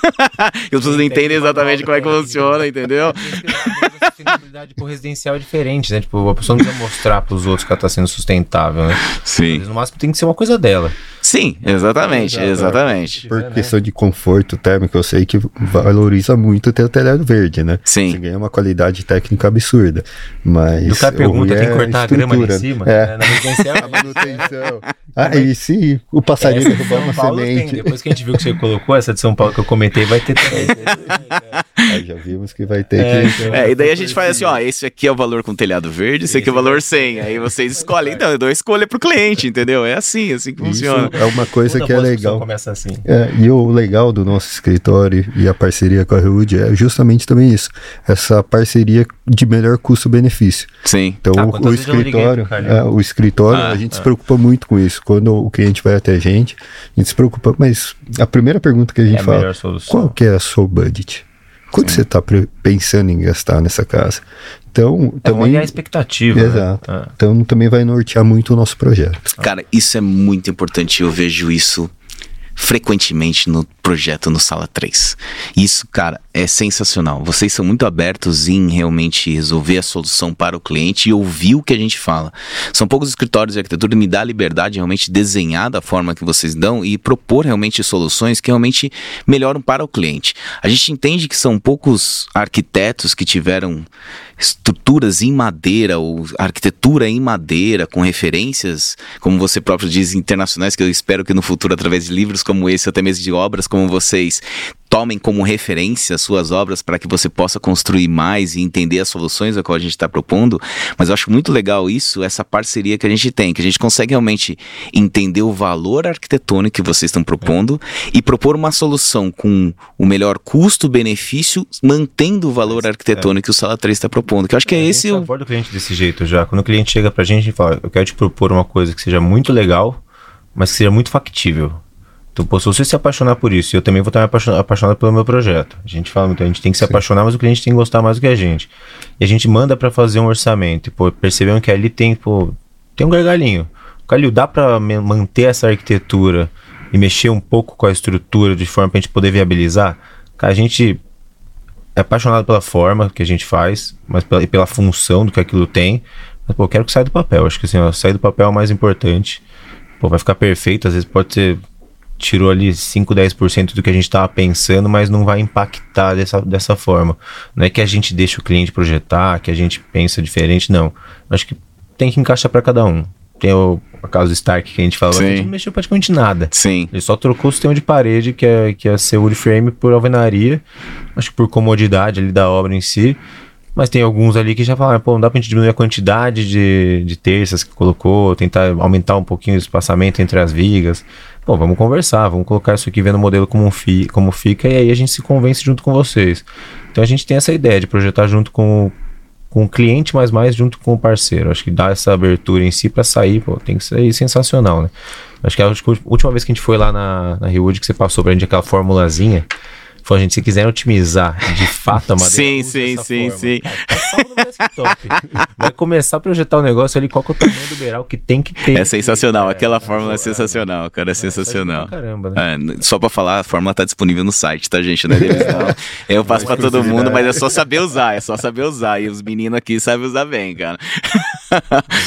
[SPEAKER 1] e as pessoas não entendem exatamente como é que funciona, entendeu?
[SPEAKER 2] sustentabilidade pro residencial é diferente, né? Tipo, a pessoa não precisa mostrar pros outros que ela tá sendo sustentável, né?
[SPEAKER 1] Sim.
[SPEAKER 2] Mas, no máximo tem que ser uma coisa dela.
[SPEAKER 1] Sim, exatamente, exatamente.
[SPEAKER 3] Por questão de conforto térmico, eu sei que valoriza muito ter o telhado verde, né?
[SPEAKER 1] Sim.
[SPEAKER 3] Você ganha uma qualidade técnica absurda. Mas.
[SPEAKER 2] o cara pergunta, tem que cortar a, a grama ali em cima?
[SPEAKER 3] É. Né? Na residencial. a manutenção. Ah, e se o passarinho derrubar uma Paulo semente?
[SPEAKER 2] Tem. Depois que a gente viu que você colocou, essa de São Paulo que eu comentei, vai ter também.
[SPEAKER 3] Aí já vimos que vai ter
[SPEAKER 1] é,
[SPEAKER 3] que.
[SPEAKER 1] É, e daí a gente faz assim, ó, esse aqui é o valor com telhado verde, esse, esse aqui é o valor 100. Aí vocês escolhem. Então, eu dou escolha pro cliente, entendeu? É assim, assim que Isso funciona.
[SPEAKER 3] É uma coisa que é legal.
[SPEAKER 2] Começa assim.
[SPEAKER 3] É, e o legal do nosso escritório e a parceria com a Rude é justamente também isso. Essa parceria de melhor custo-benefício.
[SPEAKER 1] Sim.
[SPEAKER 3] Então, ah, o, o escritório, é, o escritório, ah, a gente ah. se preocupa muito com isso. Quando o cliente vai até a gente, a gente se preocupa, mas a primeira pergunta que a gente é fala, qual que é a sua budget? Quanto Sim. você está pensando em gastar nessa casa? Então,
[SPEAKER 2] é também. a expectativa.
[SPEAKER 3] Né? Exato. Né? Então, também vai nortear muito o nosso projeto.
[SPEAKER 1] Cara, isso é muito importante. Eu vejo isso frequentemente no projeto no Sala 3. Isso, cara, é sensacional. Vocês são muito abertos em realmente resolver a solução para o cliente e ouvir o que a gente fala. São poucos escritórios de arquitetura que me dá a liberdade de realmente desenhar da forma que vocês dão e propor realmente soluções que realmente melhoram para o cliente. A gente entende que são poucos arquitetos que tiveram estruturas em madeira ou arquitetura em madeira com referências, como você próprio diz, internacionais, que eu espero que no futuro, através de livros como esse, até mesmo de obras como vocês, tomem como referência as suas obras para que você possa construir mais e entender as soluções a qual a gente está propondo. Mas eu acho muito legal isso, essa parceria que a gente tem, que a gente consegue realmente entender o valor arquitetônico que vocês estão propondo é. e propor uma solução com o melhor custo-benefício, mantendo o valor é. arquitetônico que o Sala 3 está propondo. Que eu acho que é, é esse.
[SPEAKER 2] Eu abordo o cliente desse jeito já. Quando o cliente chega para a gente e fala, eu quero te propor uma coisa que seja muito legal, mas que seja muito factível. Então, pô, se você se apaixonar por isso, eu também vou estar apaixonado, apaixonado pelo meu projeto. A gente fala muito, a gente tem que se Sim. apaixonar, mas o cliente tem que gostar mais do que a gente. E a gente manda para fazer um orçamento. E, pô, percebemos que ali tem, pô, tem um gargalinho. Calil, dá para manter essa arquitetura e mexer um pouco com a estrutura de forma para a gente poder viabilizar? A gente é apaixonado pela forma que a gente faz, mas pela, e pela função do que aquilo tem. Mas, pô, eu quero que saia do papel. Acho que assim, ó, sair do papel é o mais importante. Pô, vai ficar perfeito, às vezes pode ser tirou ali 5, 10% do que a gente estava pensando, mas não vai impactar dessa, dessa forma. Não é que a gente deixa o cliente projetar, que a gente pensa diferente, não. Acho que tem que encaixar para cada um. Tem o, o caso Stark que a gente falou, Sim. a gente não mexeu praticamente nada.
[SPEAKER 1] Sim.
[SPEAKER 2] Ele só trocou o sistema de parede, que é, que é ser wood frame por alvenaria. Acho que por comodidade ali da obra em si. Mas tem alguns ali que já falaram, pô, não dá pra gente diminuir a quantidade de, de terças que colocou, tentar aumentar um pouquinho o espaçamento entre as vigas. Pô, vamos conversar, vamos colocar isso aqui vendo o modelo como, fi, como fica e aí a gente se convence junto com vocês. Então a gente tem essa ideia de projetar junto com, com o cliente, mas mais junto com o parceiro. Acho que dá essa abertura em si para sair, pô, tem que sair sensacional, né? Acho que a última vez que a gente foi lá na, na Rio que você passou pra gente aquela formulazinha, Falou, gente, se quiserem otimizar de fato a madeira.
[SPEAKER 1] sim, sim, sim,
[SPEAKER 2] forma.
[SPEAKER 1] sim.
[SPEAKER 2] Cara, Vai começar a projetar o um negócio ali, qual que é o tamanho do beiral que tem que ter.
[SPEAKER 1] É sensacional, aquela fórmula é sensacional, cara, é, é sensacional.
[SPEAKER 2] Caramba, né?
[SPEAKER 1] É, só pra falar, a fórmula tá disponível no site, tá, gente? Não é deles, não. Eu passo pra todo mundo, mas é só saber usar, é só saber usar. E os meninos aqui sabem usar bem, cara.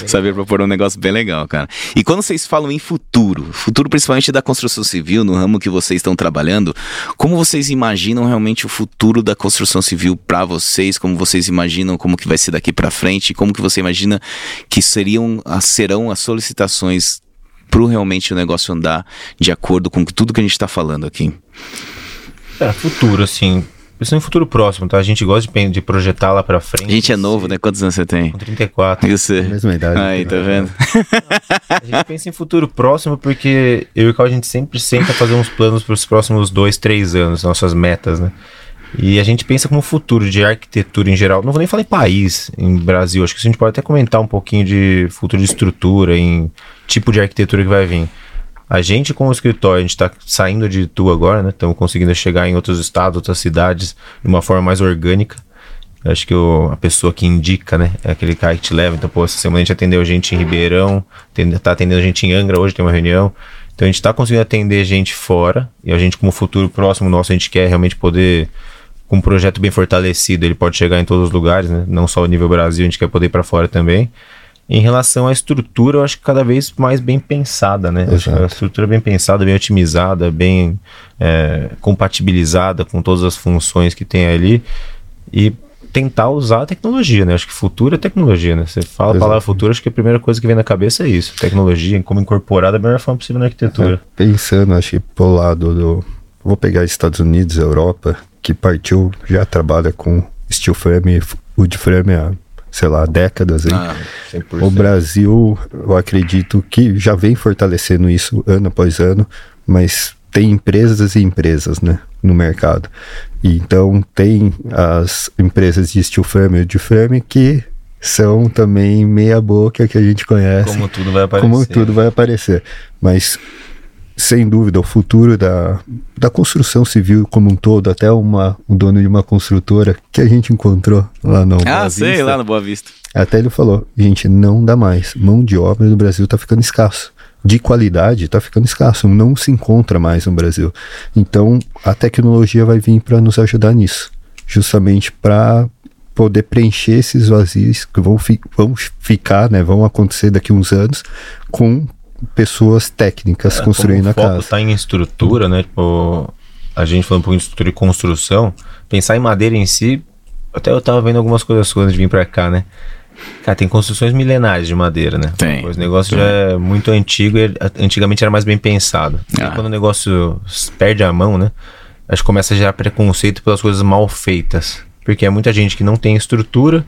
[SPEAKER 1] Saber propor um negócio bem legal, cara. E quando vocês falam em futuro, futuro principalmente da construção civil, no ramo que vocês estão trabalhando, como vocês imaginam realmente o futuro da construção civil para vocês? Como vocês imaginam como que vai ser daqui para frente? Como que você imagina que seriam, serão as solicitações para realmente o negócio andar de acordo com tudo que a gente está falando aqui?
[SPEAKER 2] É, futuro, assim, é um futuro próximo, tá? A gente gosta de, de projetar lá pra frente.
[SPEAKER 1] A gente é novo, né? Quantos anos você tem?
[SPEAKER 2] Com 34.
[SPEAKER 1] E você?
[SPEAKER 3] Mesma idade.
[SPEAKER 1] Aí, tá vendo?
[SPEAKER 2] a gente pensa em futuro próximo porque eu e o Carl, a gente sempre senta fazer uns planos para os próximos dois, três anos, nossas metas, né? E a gente pensa como futuro de arquitetura em geral. Não vou nem falar em país, em Brasil. Acho que a gente pode até comentar um pouquinho de futuro de estrutura, em tipo de arquitetura que vai vir. A gente, com o escritório, a gente está saindo de Itu agora, né? Estamos conseguindo chegar em outros estados, outras cidades, de uma forma mais orgânica. acho que a pessoa que indica, né? É aquele cara que te leva. Então, pô, essa semana a gente atendeu gente em Ribeirão, está atendendo gente em Angra, hoje tem uma reunião. Então, a gente está conseguindo atender gente fora. E a gente, como futuro próximo nosso, a gente quer realmente poder com um projeto bem fortalecido, ele pode chegar em todos os lugares, né? não só o nível Brasil, a gente quer poder ir para fora também. Em relação à estrutura, eu acho que cada vez mais bem pensada, né? a estrutura bem pensada, bem otimizada, bem é, compatibilizada com todas as funções que tem ali e tentar usar a tecnologia, né? Acho que futuro é tecnologia, né? Você fala Exato. a palavra futuro, acho que a primeira coisa que vem na cabeça é isso. Tecnologia, como incorporar da melhor forma possível na arquitetura.
[SPEAKER 3] É, pensando, acho que pro lado do... Vou pegar Estados Unidos, Europa, que partiu, já trabalha com steel frame, wood frame há sei lá, décadas. Hein? Ah, o Brasil, eu acredito que já vem fortalecendo isso ano após ano, mas tem empresas e empresas, né, no mercado. E então tem as empresas de steel frame e de frame que são também meia boca que a gente conhece.
[SPEAKER 2] Como tudo vai aparecer.
[SPEAKER 3] Como tudo vai aparecer. Mas sem dúvida, o futuro da, da construção civil como um todo, até uma, o dono de uma construtora que a gente encontrou lá no
[SPEAKER 1] Ah, Boa sei, Vista, lá no Boa Vista.
[SPEAKER 3] Até ele falou, gente, não dá mais. Mão de obra no Brasil está ficando escasso. De qualidade está ficando escasso, não se encontra mais no Brasil. Então, a tecnologia vai vir para nos ajudar nisso, justamente para poder preencher esses vazios que vão, fi vão ficar, né, vão acontecer daqui a uns anos com pessoas técnicas é, construindo a casa.
[SPEAKER 2] está em estrutura, né? Tipo, a gente falando um pouquinho de estrutura e construção, pensar em madeira em si, até eu tava vendo algumas coisas antes de vir para cá, né? Cara, tem construções milenares de madeira, né?
[SPEAKER 1] Tem.
[SPEAKER 2] O negócio já é muito antigo e antigamente era mais bem pensado. Ah. quando o negócio perde a mão, né? Acho que começa a gerar preconceito pelas coisas mal feitas. Porque é muita gente que não tem estrutura,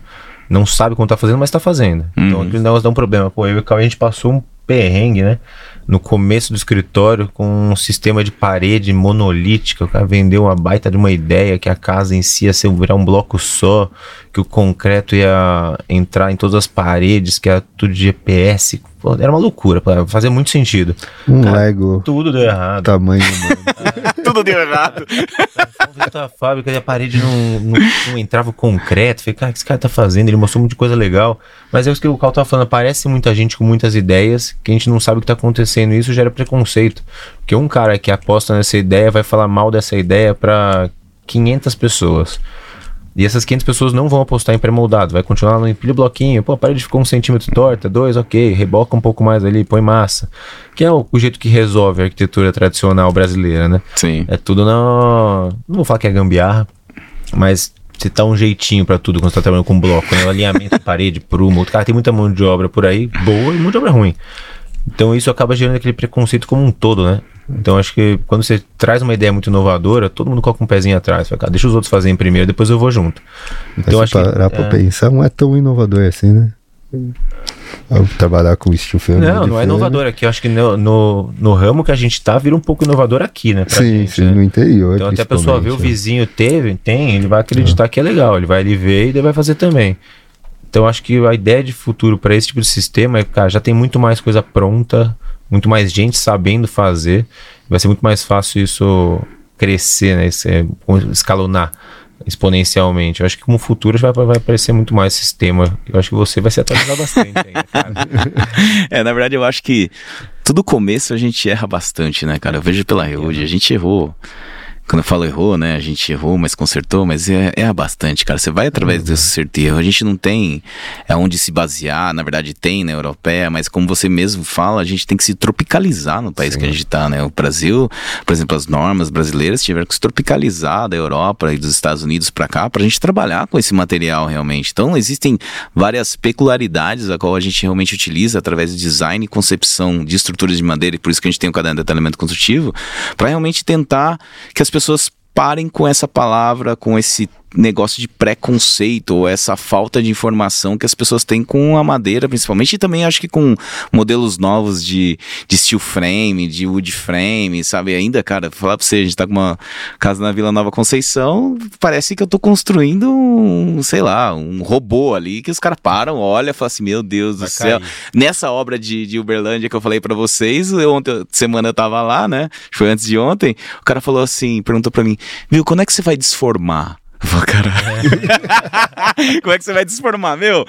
[SPEAKER 2] não sabe como tá fazendo, mas tá fazendo. Então, uhum. Então aquele negócio dá um problema. Pô, eu e o Cauê, a gente passou um perrengue, né? No começo do escritório, com um sistema de parede monolítica. O cara vendeu uma baita de uma ideia que a casa em si ia ser, virar um bloco só, que o concreto ia entrar em todas as paredes, que era tudo de GPS. Pô, era uma loucura, fazia muito sentido.
[SPEAKER 3] Um cara, Lego.
[SPEAKER 2] Tudo deu errado.
[SPEAKER 3] Tamanho,
[SPEAKER 1] tudo deu errado.
[SPEAKER 2] a fábrica e a parede não, não, não, entrava o concreto. Falei, cara, o que esse cara tá fazendo? Ele mostrou muita coisa legal. Mas é isso que o Cal tava falando. Parece muita gente com muitas ideias que a gente não sabe o que tá acontecendo. E isso gera preconceito. Porque um cara que aposta nessa ideia vai falar mal dessa ideia para 500 pessoas. E essas 500 pessoas não vão apostar em pré-moldado, vai continuar no empilho bloquinho, pô, a parede ficou um centímetro torta, dois, ok, reboca um pouco mais ali, põe massa. Que é o, o, jeito que resolve a arquitetura tradicional brasileira, né?
[SPEAKER 1] Sim.
[SPEAKER 2] É tudo na. Não vou falar que é gambiarra, mas você tá um jeitinho para tudo quando você tá trabalhando com bloco, né? O alinhamento, parede, prumo. O cara tem muita mão de obra por aí, boa e muita obra ruim. Então isso acaba gerando aquele preconceito como um todo, né? Então acho que quando você traz uma ideia muito inovadora, todo mundo coloca um pezinho atrás. Fala, deixa os outros fazerem primeiro, depois eu vou junto.
[SPEAKER 3] Então Mas acho parar que. pra é... pensar, não é tão inovador assim, né? trabalhar com steel frame.
[SPEAKER 2] Não, não é inovador aqui. Eu acho que no, no, no, ramo que a gente tá, vira um pouco inovador aqui, né?
[SPEAKER 3] Sim,
[SPEAKER 2] gente,
[SPEAKER 3] sim,
[SPEAKER 2] né?
[SPEAKER 3] no interior.
[SPEAKER 2] Então até a pessoa vê o vizinho teve, tem, ele vai acreditar é. que é legal. Ele vai ali ver e ele vai fazer também. Então acho que a ideia de futuro para esse tipo de sistema é, cara, já tem muito mais coisa pronta muito mais gente sabendo fazer. Vai ser muito mais fácil isso crescer, né? Escalonar exponencialmente. Eu acho que como futuro vai, vai aparecer muito mais sistema. Eu acho que você vai se atualizar bastante ainda, cara.
[SPEAKER 1] é, na verdade, eu acho que tudo começo a gente erra bastante, né, cara? Eu vejo pela Reúde, a gente errou quando eu falo errou, né? A gente errou, mas consertou, mas é, é bastante, cara. Você vai através uhum. desse acerto e erro. A gente não tem é onde se basear, na verdade tem na né, europeia, mas como você mesmo fala, a gente tem que se tropicalizar no país Sim. que a gente tá, né? O Brasil, por exemplo, as normas brasileiras tiveram que se tropicalizar da Europa e dos Estados Unidos para cá pra gente trabalhar com esse material realmente. Então, existem várias peculiaridades a qual a gente realmente utiliza através do design e concepção de estruturas de madeira, e por isso que a gente tem o caderno de detalhamento construtivo, para realmente tentar que as pessoas parem com essa palavra, com esse negócio de preconceito ou essa falta de informação que as pessoas têm com a madeira, principalmente, e também acho que com modelos novos de, de steel frame, de wood frame, sabe? Ainda, cara, falar pra você, a gente tá com uma casa na Vila Nova Conceição, parece que eu tô construindo um, sei lá, um robô ali, que os caras param, olham e falam assim, meu Deus Vai do céu. Cair. Nessa obra de, de Uberlândia que eu falei para vocês, eu, ontem, semana eu tava lá, né? Foi antes de ontem, o cara falou assim, perguntou para mim, viu, quando é que você vai desformar? Vou, caralho. É. Como é que você vai desformar, meu?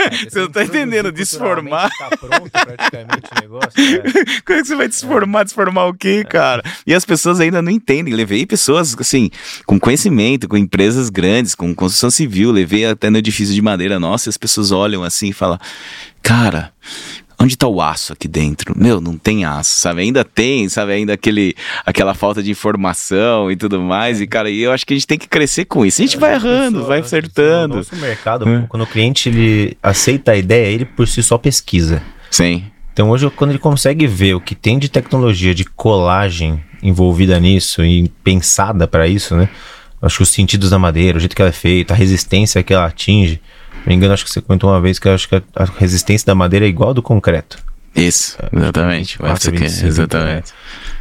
[SPEAKER 1] É, você não tá entendendo, desformar. Tá pronto praticamente o negócio. Como é que você vai desformar? Desformar o quê, é. cara? E as pessoas ainda não entendem. Levei pessoas, assim, com conhecimento, com empresas grandes, com construção civil, levei até no edifício de madeira nossa, e as pessoas olham assim e falam, cara, onde está o aço aqui dentro? Meu, não tem aço, sabe? Ainda tem, sabe? Ainda aquele, aquela falta de informação e tudo mais. E, cara, eu acho que a gente tem que crescer com isso. A gente é, vai errando, pessoa, vai acertando. No
[SPEAKER 2] nosso mercado, é. quando o cliente ele aceita a ideia, ele por si só pesquisa.
[SPEAKER 1] Sim.
[SPEAKER 2] Então hoje, quando ele consegue ver o que tem de tecnologia de colagem envolvida nisso e pensada para isso, né? Acho que os sentidos da madeira, o jeito que ela é feita, a resistência que ela atinge, me engano, acho que você comentou uma vez que acho que a resistência da madeira é igual do concreto.
[SPEAKER 1] Isso, é, exatamente. 24, 25, exatamente.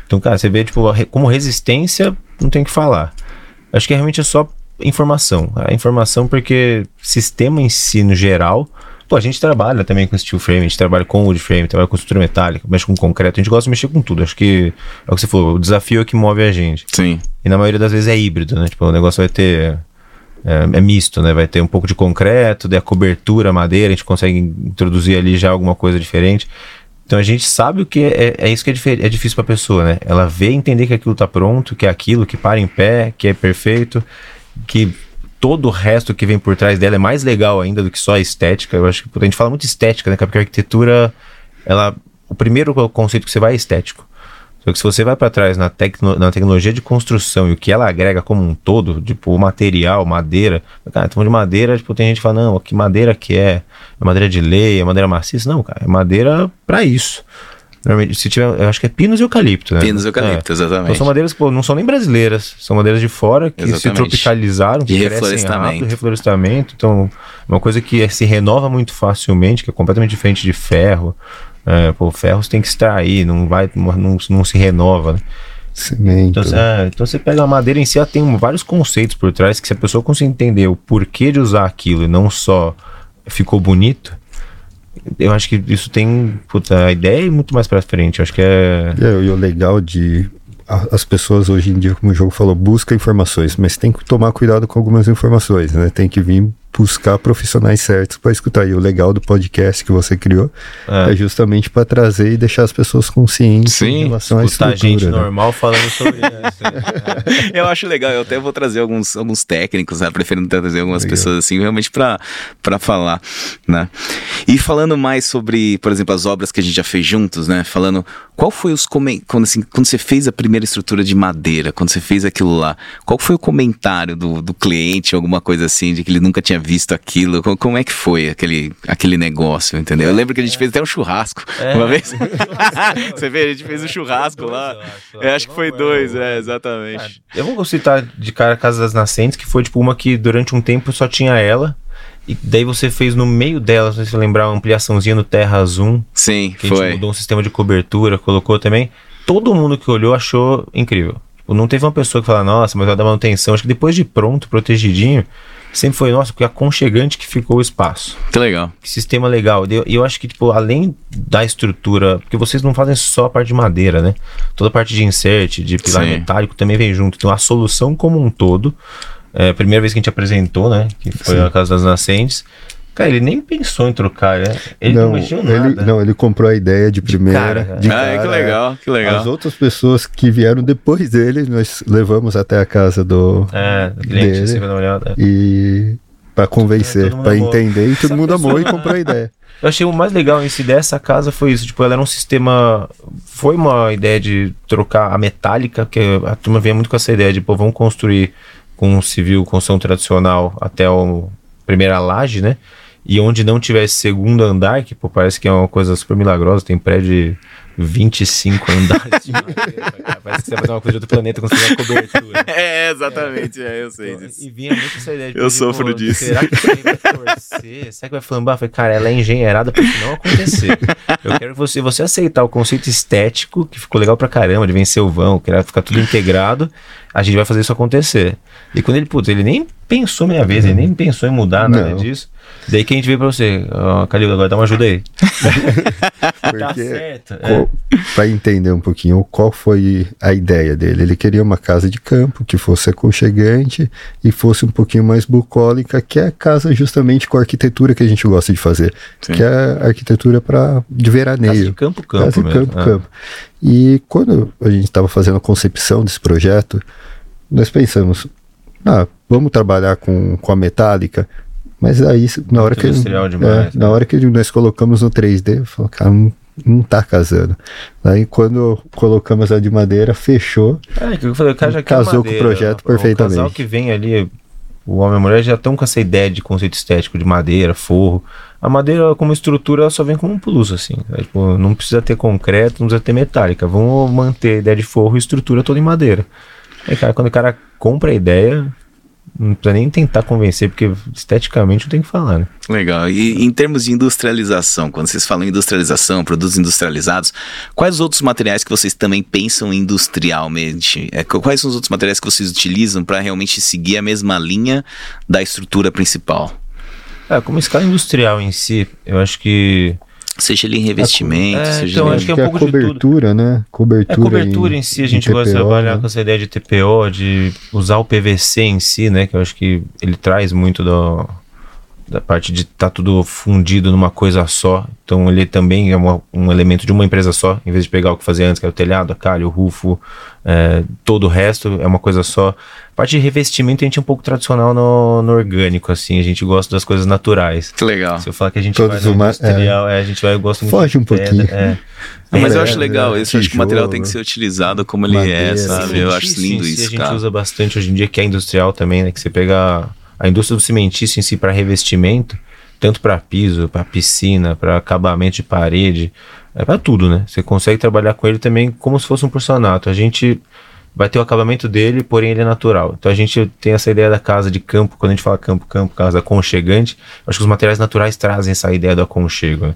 [SPEAKER 2] Então, cara, você vê, tipo, como resistência, não tem o que falar. Acho que realmente é só informação. A informação porque sistema em si, no geral, pô, a gente trabalha também com steel frame, a gente trabalha com wood frame, trabalha com estrutura metálica, mexe com concreto, a gente gosta de mexer com tudo. Acho que é o que você falou, o desafio é que move a gente.
[SPEAKER 1] Sim.
[SPEAKER 2] E na maioria das vezes é híbrido, né? Tipo, o negócio vai ter é, é, misto, né? Vai ter um pouco de concreto, daí a cobertura, madeira, a gente consegue introduzir ali já alguma coisa diferente. Então a gente sabe o que é, é isso que é, é difícil para a pessoa, né? Ela vê entender que aquilo está pronto, que é aquilo que para em pé, que é perfeito, que todo o resto que vem por trás dela é mais legal ainda do que só a estética. Eu acho que a gente fala muito estética, né? Porque a arquitetura, ela, o primeiro conceito que você vai é estético. Só que se você vai para trás na, tecno, na tecnologia de construção e o que ela agrega como um todo, tipo o material, madeira, cara, de madeira, tipo, tem gente que fala, não, que madeira que é? É madeira de lei, é madeira maciça? Não, cara, é madeira para isso. Normalmente, se tiver, eu acho que é pinos e eucalipto, né?
[SPEAKER 1] Pinos e eucalipto, é. exatamente.
[SPEAKER 2] Então são madeiras que pô, não são nem brasileiras, são madeiras de fora que exatamente. se tropicalizaram, que
[SPEAKER 1] e reflorestamento. Rápido,
[SPEAKER 2] reflorestamento. Então, uma coisa que é, se renova muito facilmente, que é completamente diferente de ferro. É, pô, ferros tem que extrair, não vai, não, não se renova, né?
[SPEAKER 3] Cimento.
[SPEAKER 2] Então, é, então você pega a madeira em si, ela tem vários conceitos por trás que se a pessoa conseguir entender o porquê de usar aquilo e não só ficou bonito, eu acho que isso tem puta, a ideia é muito mais para frente. Eu acho que é.
[SPEAKER 3] é. E o legal de as pessoas hoje em dia, como o jogo falou, busca informações, mas tem que tomar cuidado com algumas informações, né? Tem que vir buscar profissionais certos para escutar. E o legal do podcast que você criou é, é justamente para trazer e deixar as pessoas conscientes
[SPEAKER 1] Sim,
[SPEAKER 3] em relação à estrutura.
[SPEAKER 2] gente né? normal falando sobre isso.
[SPEAKER 1] Né? eu acho legal, eu até vou trazer alguns, alguns técnicos, né? preferindo trazer algumas legal. pessoas assim, realmente para falar, né? E falando mais sobre, por exemplo, as obras que a gente já fez juntos, né? Falando, qual foi os comentários, quando, assim, quando você fez a primeira estrutura de madeira, quando você fez aquilo lá, qual foi o comentário do, do cliente, alguma coisa assim, de que ele nunca tinha visto aquilo. Como, é que foi aquele, aquele negócio, entendeu? Eu lembro que a gente fez até um churrasco é. uma vez. Você vê, a gente fez um churrasco dois, lá. Eu acho, eu acho que foi dois, é, exatamente.
[SPEAKER 2] É, eu vou citar de cara a Casa das Nascentes, que foi tipo uma que durante um tempo só tinha ela. E daí você fez no meio dela, se você lembrar, uma ampliação no Terra Zoom.
[SPEAKER 1] Sim,
[SPEAKER 2] que
[SPEAKER 1] foi.
[SPEAKER 2] A gente mudou um sistema de cobertura, colocou também. Todo mundo que olhou achou incrível. Tipo, não teve uma pessoa que fala, nossa, mas vai dar manutenção. Acho que depois de pronto, protegidinho, sempre foi, nossa, que aconchegante que ficou o espaço.
[SPEAKER 1] Que legal.
[SPEAKER 2] Que sistema legal. E eu, eu acho que, tipo, além da estrutura, porque vocês não fazem só a parte de madeira, né? Toda a parte de insert, de pilar Sim. metálico também vem junto. Então a solução como um todo, é, a primeira vez que a gente apresentou, né? Que foi Sim. a Casa das Nascentes. Cara, ele nem pensou em trocar, né? Ele não, não mexeu nada.
[SPEAKER 3] Ele, não, ele comprou a ideia de primeira. De cara,
[SPEAKER 1] de cara, ah, que legal, que legal.
[SPEAKER 3] As outras pessoas que vieram depois dele, nós levamos até a casa do. É, do cliente, dele, assim, uma olhada. E para convencer, é, para entender, e todo mundo amou e comprou a ideia.
[SPEAKER 2] Eu achei o mais legal em si dessa casa foi isso. Tipo, ela era um sistema. Foi uma ideia de trocar a metálica, que a turma vinha muito com essa ideia de, pô, vamos construir com um civil, construção tradicional até a primeira laje, né? E onde não tivesse segundo andar, que pô, parece que é uma coisa super milagrosa, tem prédio de 25 andares de madeira, Parece que você vai fazer uma coisa de outro planeta construir uma cobertura.
[SPEAKER 1] É, exatamente, é, é eu sei disso.
[SPEAKER 2] E vinha muito essa ideia de,
[SPEAKER 1] Eu sofro disso.
[SPEAKER 2] Será que você vai torcer? Será que vai flambar? Eu falei, cara, ela é engenheirada para isso não acontecer. Eu quero que você, você aceitar o conceito estético, que ficou legal pra caramba, de vencer o vão, que era ficar tudo integrado, a gente vai fazer isso acontecer. E quando ele, putz, ele nem pensou minha vez, ele nem pensou em mudar nada não. disso. Daí que a gente veio pra você, oh, Calil, agora dá uma ajuda aí.
[SPEAKER 3] tá certo. É. Pra entender um pouquinho qual foi a ideia dele. Ele queria uma casa de campo que fosse aconchegante e fosse um pouquinho mais bucólica, que é a casa justamente com a arquitetura que a gente gosta de fazer. Sim. Que é a arquitetura para de veraneio. Casa
[SPEAKER 2] de campo, campo.
[SPEAKER 3] Casa
[SPEAKER 2] de
[SPEAKER 3] mesmo. campo, é. campo. E quando a gente estava fazendo a concepção desse projeto, nós pensamos, ah, vamos trabalhar com, com a metálica, mas aí, na hora, que, ele, demais, é, né? na hora que nós colocamos no 3D, eu falei, cara, não, não tá casando. Aí quando colocamos a de madeira, fechou.
[SPEAKER 2] É, que eu falei, o cara já
[SPEAKER 3] casou madeira, com o projeto perfeitamente. O
[SPEAKER 2] casal que vem ali, o homem e a mulher já estão com essa ideia de conceito estético de madeira, forro. A madeira, como estrutura, só vem como um plus, assim. É, tipo, não precisa ter concreto, não precisa ter metálica. Vamos manter a ideia de forro e estrutura toda em madeira. Aí, cara, quando o cara compra a ideia, não precisa nem tentar convencer, porque esteticamente não tem que falar, né?
[SPEAKER 1] Legal. E em termos de industrialização, quando vocês falam em industrialização, produtos industrializados, quais os outros materiais que vocês também pensam industrialmente? É, quais são os outros materiais que vocês utilizam para realmente seguir a mesma linha da estrutura principal?
[SPEAKER 2] É, como escala industrial em si, eu acho que
[SPEAKER 1] Seja ali em revestimento, é, seja
[SPEAKER 3] então, acho que é um pouco cobertura, né? Cobertura.
[SPEAKER 2] É cobertura em, em si, a gente gosta de trabalhar né? com essa ideia de TPO, de usar o PVC em si, né? Que eu acho que ele traz muito do, da parte de estar tá tudo fundido numa coisa só. Então ele também é uma, um elemento de uma empresa só, em vez de pegar o que fazia antes, que era o telhado, a calha, o rufo, é, todo o resto é uma coisa só. A parte de revestimento a gente é um pouco tradicional no, no orgânico, assim, a gente gosta das coisas naturais.
[SPEAKER 1] Que legal.
[SPEAKER 2] Se eu falar que a gente Todos vai industrial, é, é, a gente vai, gosta
[SPEAKER 3] muito Foge um pouquinho.
[SPEAKER 1] É. Não, mas eu acho legal, isso, eu acho que o material tem que ser utilizado como ele é, sabe? eu acho lindo isso,
[SPEAKER 2] A gente cara. usa bastante hoje em dia, que é industrial também, né? Que você pega a indústria do cimentício em si para revestimento, tanto para piso, para piscina, para acabamento de parede, é para tudo, né? Você consegue trabalhar com ele também como se fosse um porcelanato. A gente vai ter o acabamento dele, porém ele é natural. Então a gente tem essa ideia da casa de campo, quando a gente fala campo, campo, casa aconchegante, acho que os materiais naturais trazem essa ideia do aconchego. Né?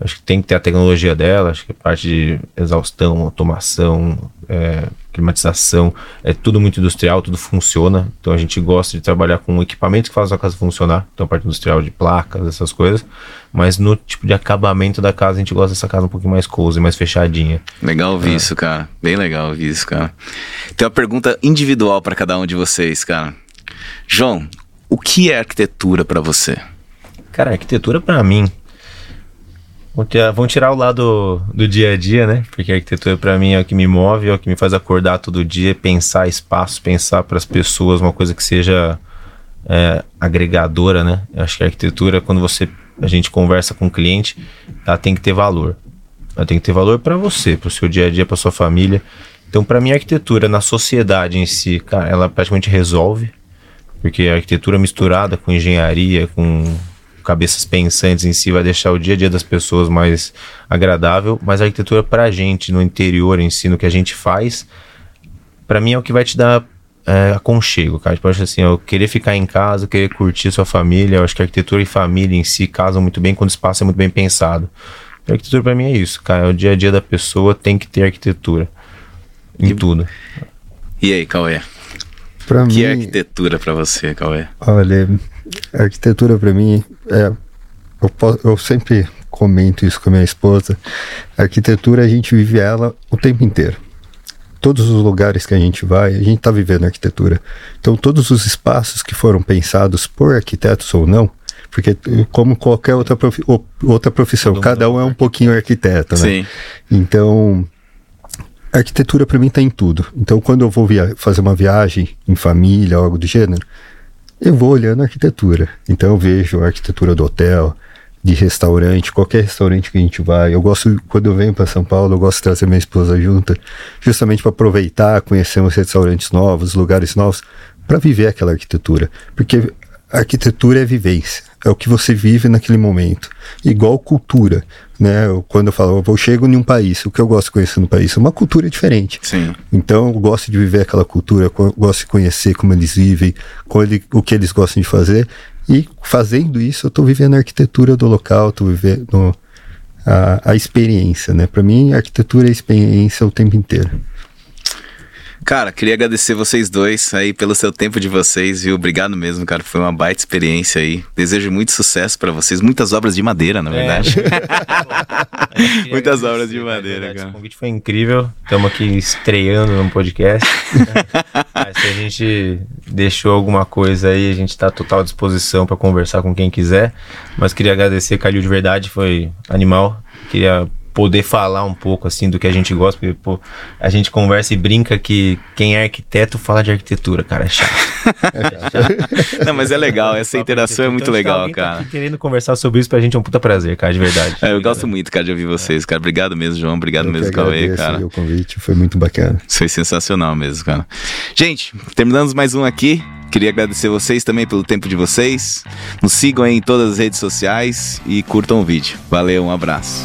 [SPEAKER 2] Acho que tem que ter a tecnologia dela, acho que a parte de exaustão, automação, é, climatização, é tudo muito industrial, tudo funciona. Então a gente gosta de trabalhar com equipamentos que fazem a casa funcionar. Então a parte industrial de placas, essas coisas. Mas no tipo de acabamento da casa, a gente gosta dessa casa um pouquinho mais cozy, mais fechadinha.
[SPEAKER 1] Legal ouvir é. isso, cara. Bem legal ouvir isso, cara. Tem uma pergunta individual para cada um de vocês, cara. João, o que é arquitetura para você?
[SPEAKER 2] Cara, arquitetura para mim Vamos tirar o lado do dia a dia, né? Porque a arquitetura para mim é o que me move, é o que me faz acordar todo dia, pensar espaço, pensar para as pessoas uma coisa que seja é, agregadora, né? Eu acho que a arquitetura, quando você a gente conversa com o cliente, ela tem que ter valor. Ela tem que ter valor para você, para o seu dia a dia, para sua família. Então, para mim, a arquitetura na sociedade em si, cara, ela praticamente resolve, porque a arquitetura misturada com engenharia, com cabeças pensantes em si vai deixar o dia a dia das pessoas mais agradável, mas a arquitetura para a gente, no interior em si, no que a gente faz, para mim é o que vai te dar é, aconchego, cara. Tipo, eu acho assim, eu querer ficar em casa, querer curtir sua família, eu acho que a arquitetura e família em si casam muito bem quando o espaço é muito bem pensado. A arquitetura para mim é isso, cara. O dia a dia da pessoa tem que ter arquitetura. Em e, tudo.
[SPEAKER 1] E aí, Cauê? Pra que mim, arquitetura para você, Cauê?
[SPEAKER 3] Olha, a arquitetura para mim é. Eu, eu sempre comento isso com a minha esposa. A arquitetura a gente vive ela o tempo inteiro todos os lugares que a gente vai, a gente está vivendo arquitetura. Então, todos os espaços que foram pensados por arquitetos ou não, porque como qualquer outra, profi outra profissão, cada um é um pouquinho arquiteto, né? Sim. Então, a arquitetura para mim está em tudo. Então, quando eu vou fazer uma viagem em família, algo do gênero, eu vou olhando a arquitetura. Então, eu vejo a arquitetura do hotel, de restaurante, qualquer restaurante que a gente vai. Eu gosto, quando eu venho para São Paulo, eu gosto de trazer minha esposa junto, justamente para aproveitar, conhecer uns restaurantes novos, lugares novos, para viver aquela arquitetura. Porque a arquitetura é vivência, é o que você vive naquele momento. Igual cultura, né? quando eu falo, eu chego em um país, o que eu gosto de conhecer no país é uma cultura diferente.
[SPEAKER 1] Sim.
[SPEAKER 3] Então eu gosto de viver aquela cultura, gosto de conhecer como eles vivem, o que eles gostam de fazer e fazendo isso, eu estou vivendo a arquitetura do local, estou vivendo a, a experiência, né? Para mim, a arquitetura é experiência o tempo inteiro.
[SPEAKER 1] Cara, queria agradecer vocês dois aí pelo seu tempo de vocês, viu? Obrigado mesmo, cara. Foi uma baita experiência aí. Desejo muito sucesso para vocês. Muitas obras de madeira, na é. verdade. É. Muitas obras de madeira, cara. O
[SPEAKER 2] convite foi incrível. Estamos aqui estreando no podcast. Mas se a gente deixou alguma coisa aí, a gente está à total disposição para conversar com quem quiser. Mas queria agradecer, Calil, de verdade. Foi animal. Queria poder falar um pouco assim do que a gente gosta, porque pô, a gente conversa e brinca que quem é arquiteto fala de arquitetura, cara, é chato.
[SPEAKER 1] É chato. Não, mas é legal, essa interação é muito então, legal, tá cara.
[SPEAKER 2] Tá querendo conversar sobre isso pra gente é um puta prazer, cara, de verdade.
[SPEAKER 1] É, eu gosto muito, cara, de ouvir vocês, cara. Obrigado mesmo, João. Obrigado eu mesmo, Cauê, cara.
[SPEAKER 3] o convite, foi muito bacana.
[SPEAKER 1] Foi sensacional mesmo, cara. Gente, terminamos mais um aqui. Queria agradecer vocês também pelo tempo de vocês. Nos sigam aí em todas as redes sociais e curtam o vídeo. Valeu, um abraço.